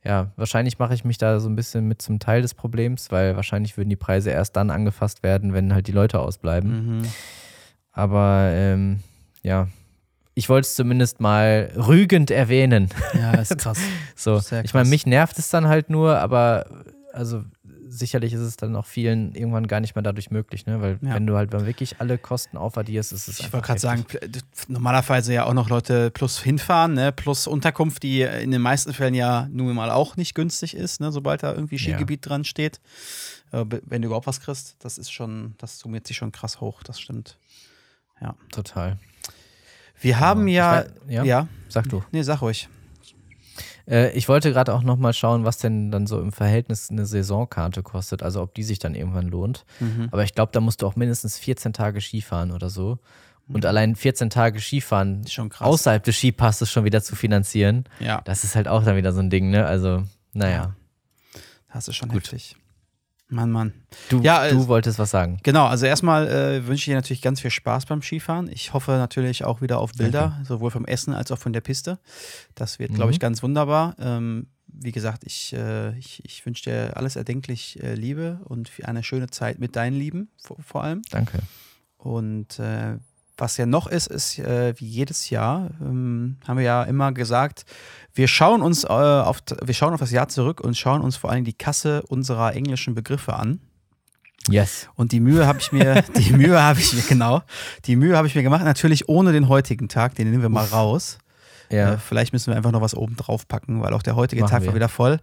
ja, wahrscheinlich mache ich mich da so ein bisschen mit zum Teil des Problems, weil wahrscheinlich würden die Preise erst dann angefasst werden, wenn halt die Leute ausbleiben. Mhm. Aber ähm, ja, ich wollte es zumindest mal rügend erwähnen. Ja, ist krass. So, Sehr ich meine, mich nervt es dann halt nur, aber also sicherlich ist es dann auch vielen irgendwann gar nicht mehr dadurch möglich, ne? Weil Ja. wenn du halt wirklich alle Kosten aufwahrst, ist es Ich wollte gerade sagen, normalerweise ja auch noch Leute plus hinfahren, ne, plus Unterkunft, die in den meisten Fällen ja nun mal auch nicht günstig ist, ne, sobald da irgendwie Ja. Skigebiet dran steht. Äh, wenn du überhaupt was kriegst, das ist schon, das summiert sich schon krass hoch, das stimmt. total. Wir haben Ich ja, weiß- ja? ja, Sag du. nee, sag ruhig. Äh, ich wollte gerade auch nochmal schauen, was denn dann so im Verhältnis eine Saisonkarte kostet, also ob die sich dann irgendwann lohnt. Mhm. Aber ich glaube, da musst du auch mindestens 14 Tage Skifahren oder so. Und allein 14 Tage Skifahren außerhalb des Skipasses schon wieder zu finanzieren, Ja, das ist halt auch dann wieder so ein Ding, ne? Also, naja. das ist schon Gut. heftig. Mann, Mann. Du, Ja, äh, du wolltest was sagen. Genau, also erstmal äh, wünsche ich dir natürlich ganz viel Spaß beim Skifahren. Ich hoffe natürlich auch wieder auf Bilder, sowohl vom Essen als auch von der Piste. Das wird, glaube ich, Mhm. ganz wunderbar. Ähm, wie gesagt, ich, äh, ich, ich wünsche dir alles erdenklich äh, Liebe und eine schöne Zeit mit deinen Lieben vor, vor allem. Danke. Und äh, was ja noch ist, ist äh, wie jedes Jahr, ähm, haben wir ja immer gesagt, wir schauen uns äh, auf, wir schauen auf das Jahr zurück und schauen uns vor allem die Kasse unserer englischen Begriffe an. Yes. Und die Mühe habe ich mir, die Mühe habe ich mir, genau, die Mühe habe ich mir gemacht, natürlich ohne den heutigen Tag, den nehmen wir mal raus. Ja. Äh, vielleicht müssen wir einfach noch was oben drauf packen, weil auch der heutige Machen Tag war wir. wieder voll.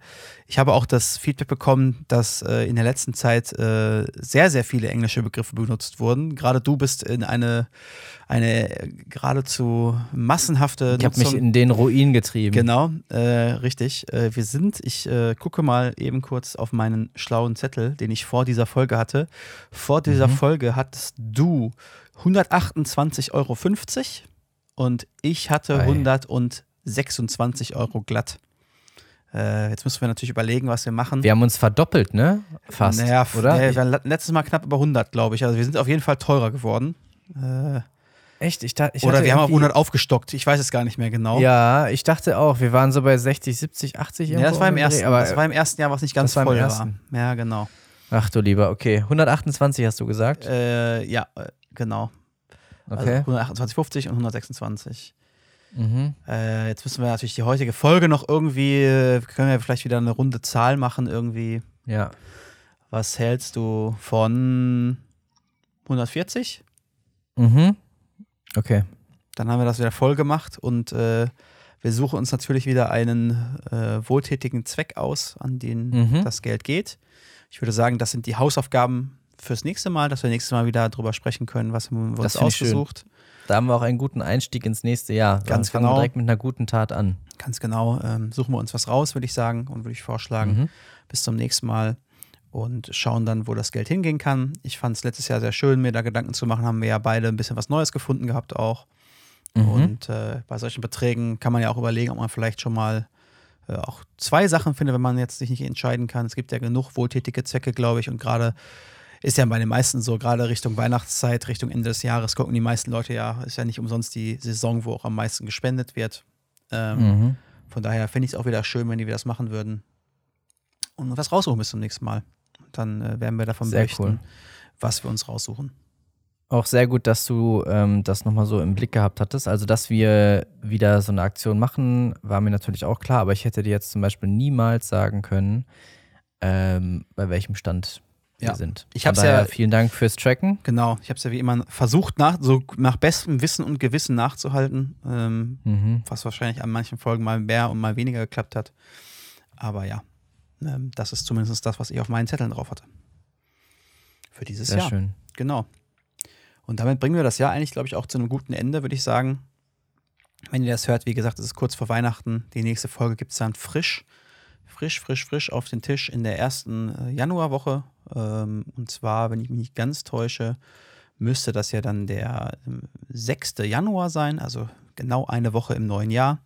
Ich habe auch das Feedback bekommen, dass äh, in der letzten Zeit äh, sehr, sehr viele englische Begriffe benutzt wurden. Gerade du bist in eine, eine äh, geradezu massenhafte ich habe mich in den Ruin getrieben. Genau, äh, richtig. Äh, wir sind, ich gucke mal eben kurz auf meinen schlauen Zettel, den ich vor dieser Folge hatte. Vor dieser Mhm. Folge hattest du 128,50 Euro und ich hatte Ei. 126 Euro glatt. Äh, jetzt müssen wir natürlich überlegen, was wir machen. Wir haben uns verdoppelt, ne? Fast. naja, oder? Nee, wir waren le- letztes Mal knapp über 100, glaube ich. Also wir sind auf jeden Fall teurer geworden. Äh, Echt? Ich dachte, ich Oder wir haben auf irgendwie- 100 aufgestockt. Ich weiß es gar nicht mehr genau. Ja, ich dachte auch, wir waren so bei 60, 70, 80 Ja, das war im ersten, aber das war im ersten Jahr, was nicht ganz war voll ersten. war. Ja, genau. ach du lieber, okay. 128 hast du gesagt? Äh, ja, äh, genau. Okay. Also 128,50 und 126. mhm. Äh, jetzt müssen wir natürlich die heutige Folge noch irgendwie, äh, können wir vielleicht wieder eine runde Zahl machen irgendwie. Ja. Was hältst du von 140? Mhm. Okay. Dann haben wir das wieder voll gemacht und äh, wir suchen uns natürlich wieder einen äh, wohltätigen Zweck aus, an den Mhm. das Geld geht. Ich würde sagen, das sind die Hausaufgaben fürs nächste Mal, dass wir nächstes Mal wieder drüber sprechen können, was haben wir uns Das ausgesucht. Da haben wir auch einen guten Einstieg ins nächste Jahr. Ganz fangen genau. Wir direkt mit einer guten Tat an. Ganz genau. Ähm, suchen wir uns was raus, würde ich sagen, und würde ich vorschlagen. Mhm. Bis zum nächsten Mal und schauen dann, wo das Geld hingehen kann. Ich fand es letztes Jahr sehr schön, mir da Gedanken zu machen. Haben wir ja beide ein bisschen was Neues gefunden gehabt auch. Mhm. Und äh, bei solchen Beträgen kann man ja auch überlegen, ob man vielleicht schon mal äh, auch zwei Sachen findet, wenn man jetzt sich nicht entscheiden kann. Es gibt ja genug wohltätige Zwecke, glaube ich. Und gerade ist ja bei den meisten so, gerade Richtung Weihnachtszeit, Richtung Ende des Jahres, gucken die meisten Leute ja, ist ja nicht umsonst die Saison, wo auch am meisten gespendet wird. Ähm, Mhm. Von daher finde ich es auch wieder schön, wenn die das machen würden. Und was raussuchen bis zum nächsten Mal. Dann äh, werden wir davon Sehr berichten, cool. was wir uns raussuchen. Auch sehr gut, dass du ähm, das nochmal so im Blick gehabt hattest. Also, dass wir wieder so eine Aktion machen, war mir natürlich auch klar, aber ich hätte dir jetzt zum Beispiel niemals sagen können, ähm, bei welchem Stand wir Ja. sind. Ich hab's ja- Vielen Dank fürs Tracken. Genau, ich habe es ja wie immer versucht, nach, so nach bestem Wissen und Gewissen nachzuhalten, ähm, Mhm. was wahrscheinlich an manchen Folgen mal mehr und mal weniger geklappt hat. Aber ja, ähm, das ist zumindest das, was ich auf meinen Zetteln drauf hatte. Für dieses Sehr Jahr. schön. Genau. Und damit bringen wir das Jahr eigentlich, glaube ich, auch zu einem guten Ende, würde ich sagen. Wenn ihr das hört, wie gesagt, es ist kurz vor Weihnachten. Die nächste Folge gibt es dann frisch, frisch, frisch, frisch auf den Tisch in der ersten äh, Januarwoche. Ähm, und zwar, wenn ich mich nicht ganz täusche, müsste das ja dann der ähm, 6. Januar sein, also genau eine Woche im neuen Jahr.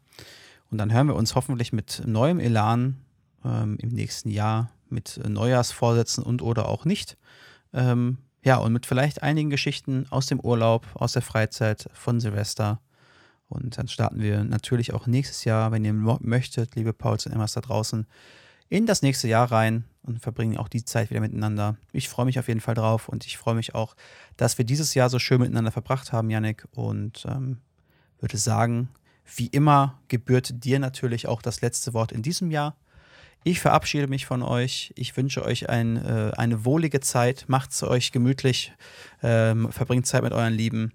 Und dann hören wir uns hoffentlich mit neuem Elan ähm, im nächsten Jahr mit äh, Neujahrsvorsätzen und oder auch nicht. Ähm, ja, und mit vielleicht einigen Geschichten aus dem Urlaub, aus der Freizeit, von Silvester. Und dann starten wir natürlich auch nächstes Jahr, wenn ihr möchtet, liebe Pauls und Emmas da draußen, in das nächste Jahr rein und verbringen auch die Zeit wieder miteinander. Ich freue mich auf jeden Fall drauf und ich freue mich auch, dass wir dieses Jahr so schön miteinander verbracht haben, Yannick. Und ähm, würde sagen, wie immer gebührt dir natürlich auch das letzte Wort in diesem Jahr. Ich verabschiede mich von euch. Ich wünsche euch ein, äh, eine wohlige Zeit. Macht's euch gemütlich. Ähm, verbringt Zeit mit euren Lieben.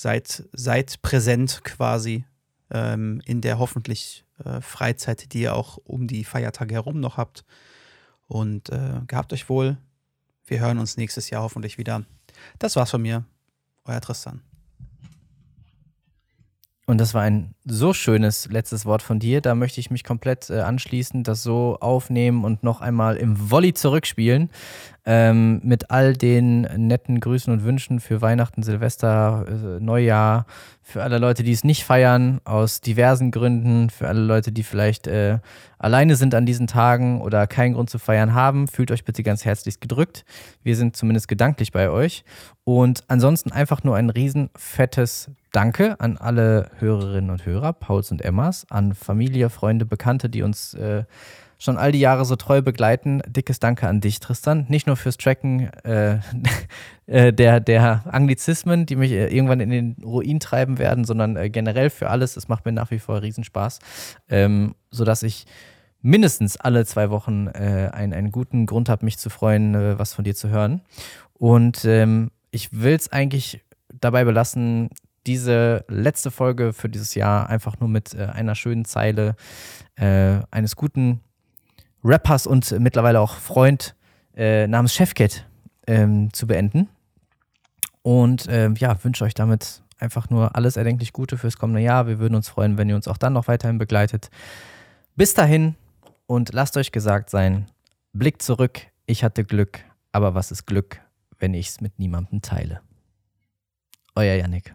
Seid, seid präsent quasi ähm, in der hoffentlich äh, Freizeit, die ihr auch um die Feiertage herum noch habt. Und äh, gehabt euch wohl. Wir hören uns nächstes Jahr hoffentlich wieder. Das war's von mir. Euer Tristan. Und das war ein so schönes letztes Wort von dir. Da möchte ich mich komplett äh, anschließen, das so aufnehmen und noch einmal im Volley zurückspielen. Ähm, mit all den netten Grüßen und Wünschen für Weihnachten, Silvester, äh, Neujahr, für alle Leute, die es nicht feiern, aus diversen Gründen, für alle Leute, die vielleicht äh, alleine sind an diesen Tagen oder keinen Grund zu feiern haben, fühlt euch bitte ganz herzlich gedrückt. Wir sind zumindest gedanklich bei euch. Und ansonsten einfach nur ein riesen fettes Danke an alle Hörerinnen und Hörer, Pauls und Emmas, an Familie, Freunde, Bekannte, die uns äh, schon all die Jahre so treu begleiten. Dickes Danke an dich, Tristan. Nicht nur fürs Tracken äh, äh, der, der Anglizismen, die mich äh, irgendwann in den Ruin treiben werden, sondern äh, generell für alles. Es macht mir nach wie vor Riesenspaß, ähm, sodass ich mindestens alle zwei Wochen äh, einen, einen guten Grund habe, mich zu freuen, äh, was von dir zu hören. Und ähm, ich will es eigentlich dabei belassen, diese letzte Folge für dieses Jahr einfach nur mit äh, einer schönen Zeile äh, eines guten Rappers und mittlerweile auch Freund äh, namens Chefcat ähm, zu beenden. Und ähm, ja, wünsche euch damit einfach nur alles erdenklich Gute fürs kommende Jahr. Wir würden uns freuen, wenn ihr uns auch dann noch weiterhin begleitet. Bis dahin und lasst euch gesagt sein, blickt zurück, ich hatte Glück, aber was ist Glück, wenn ich es mit niemandem teile? Euer Yannick.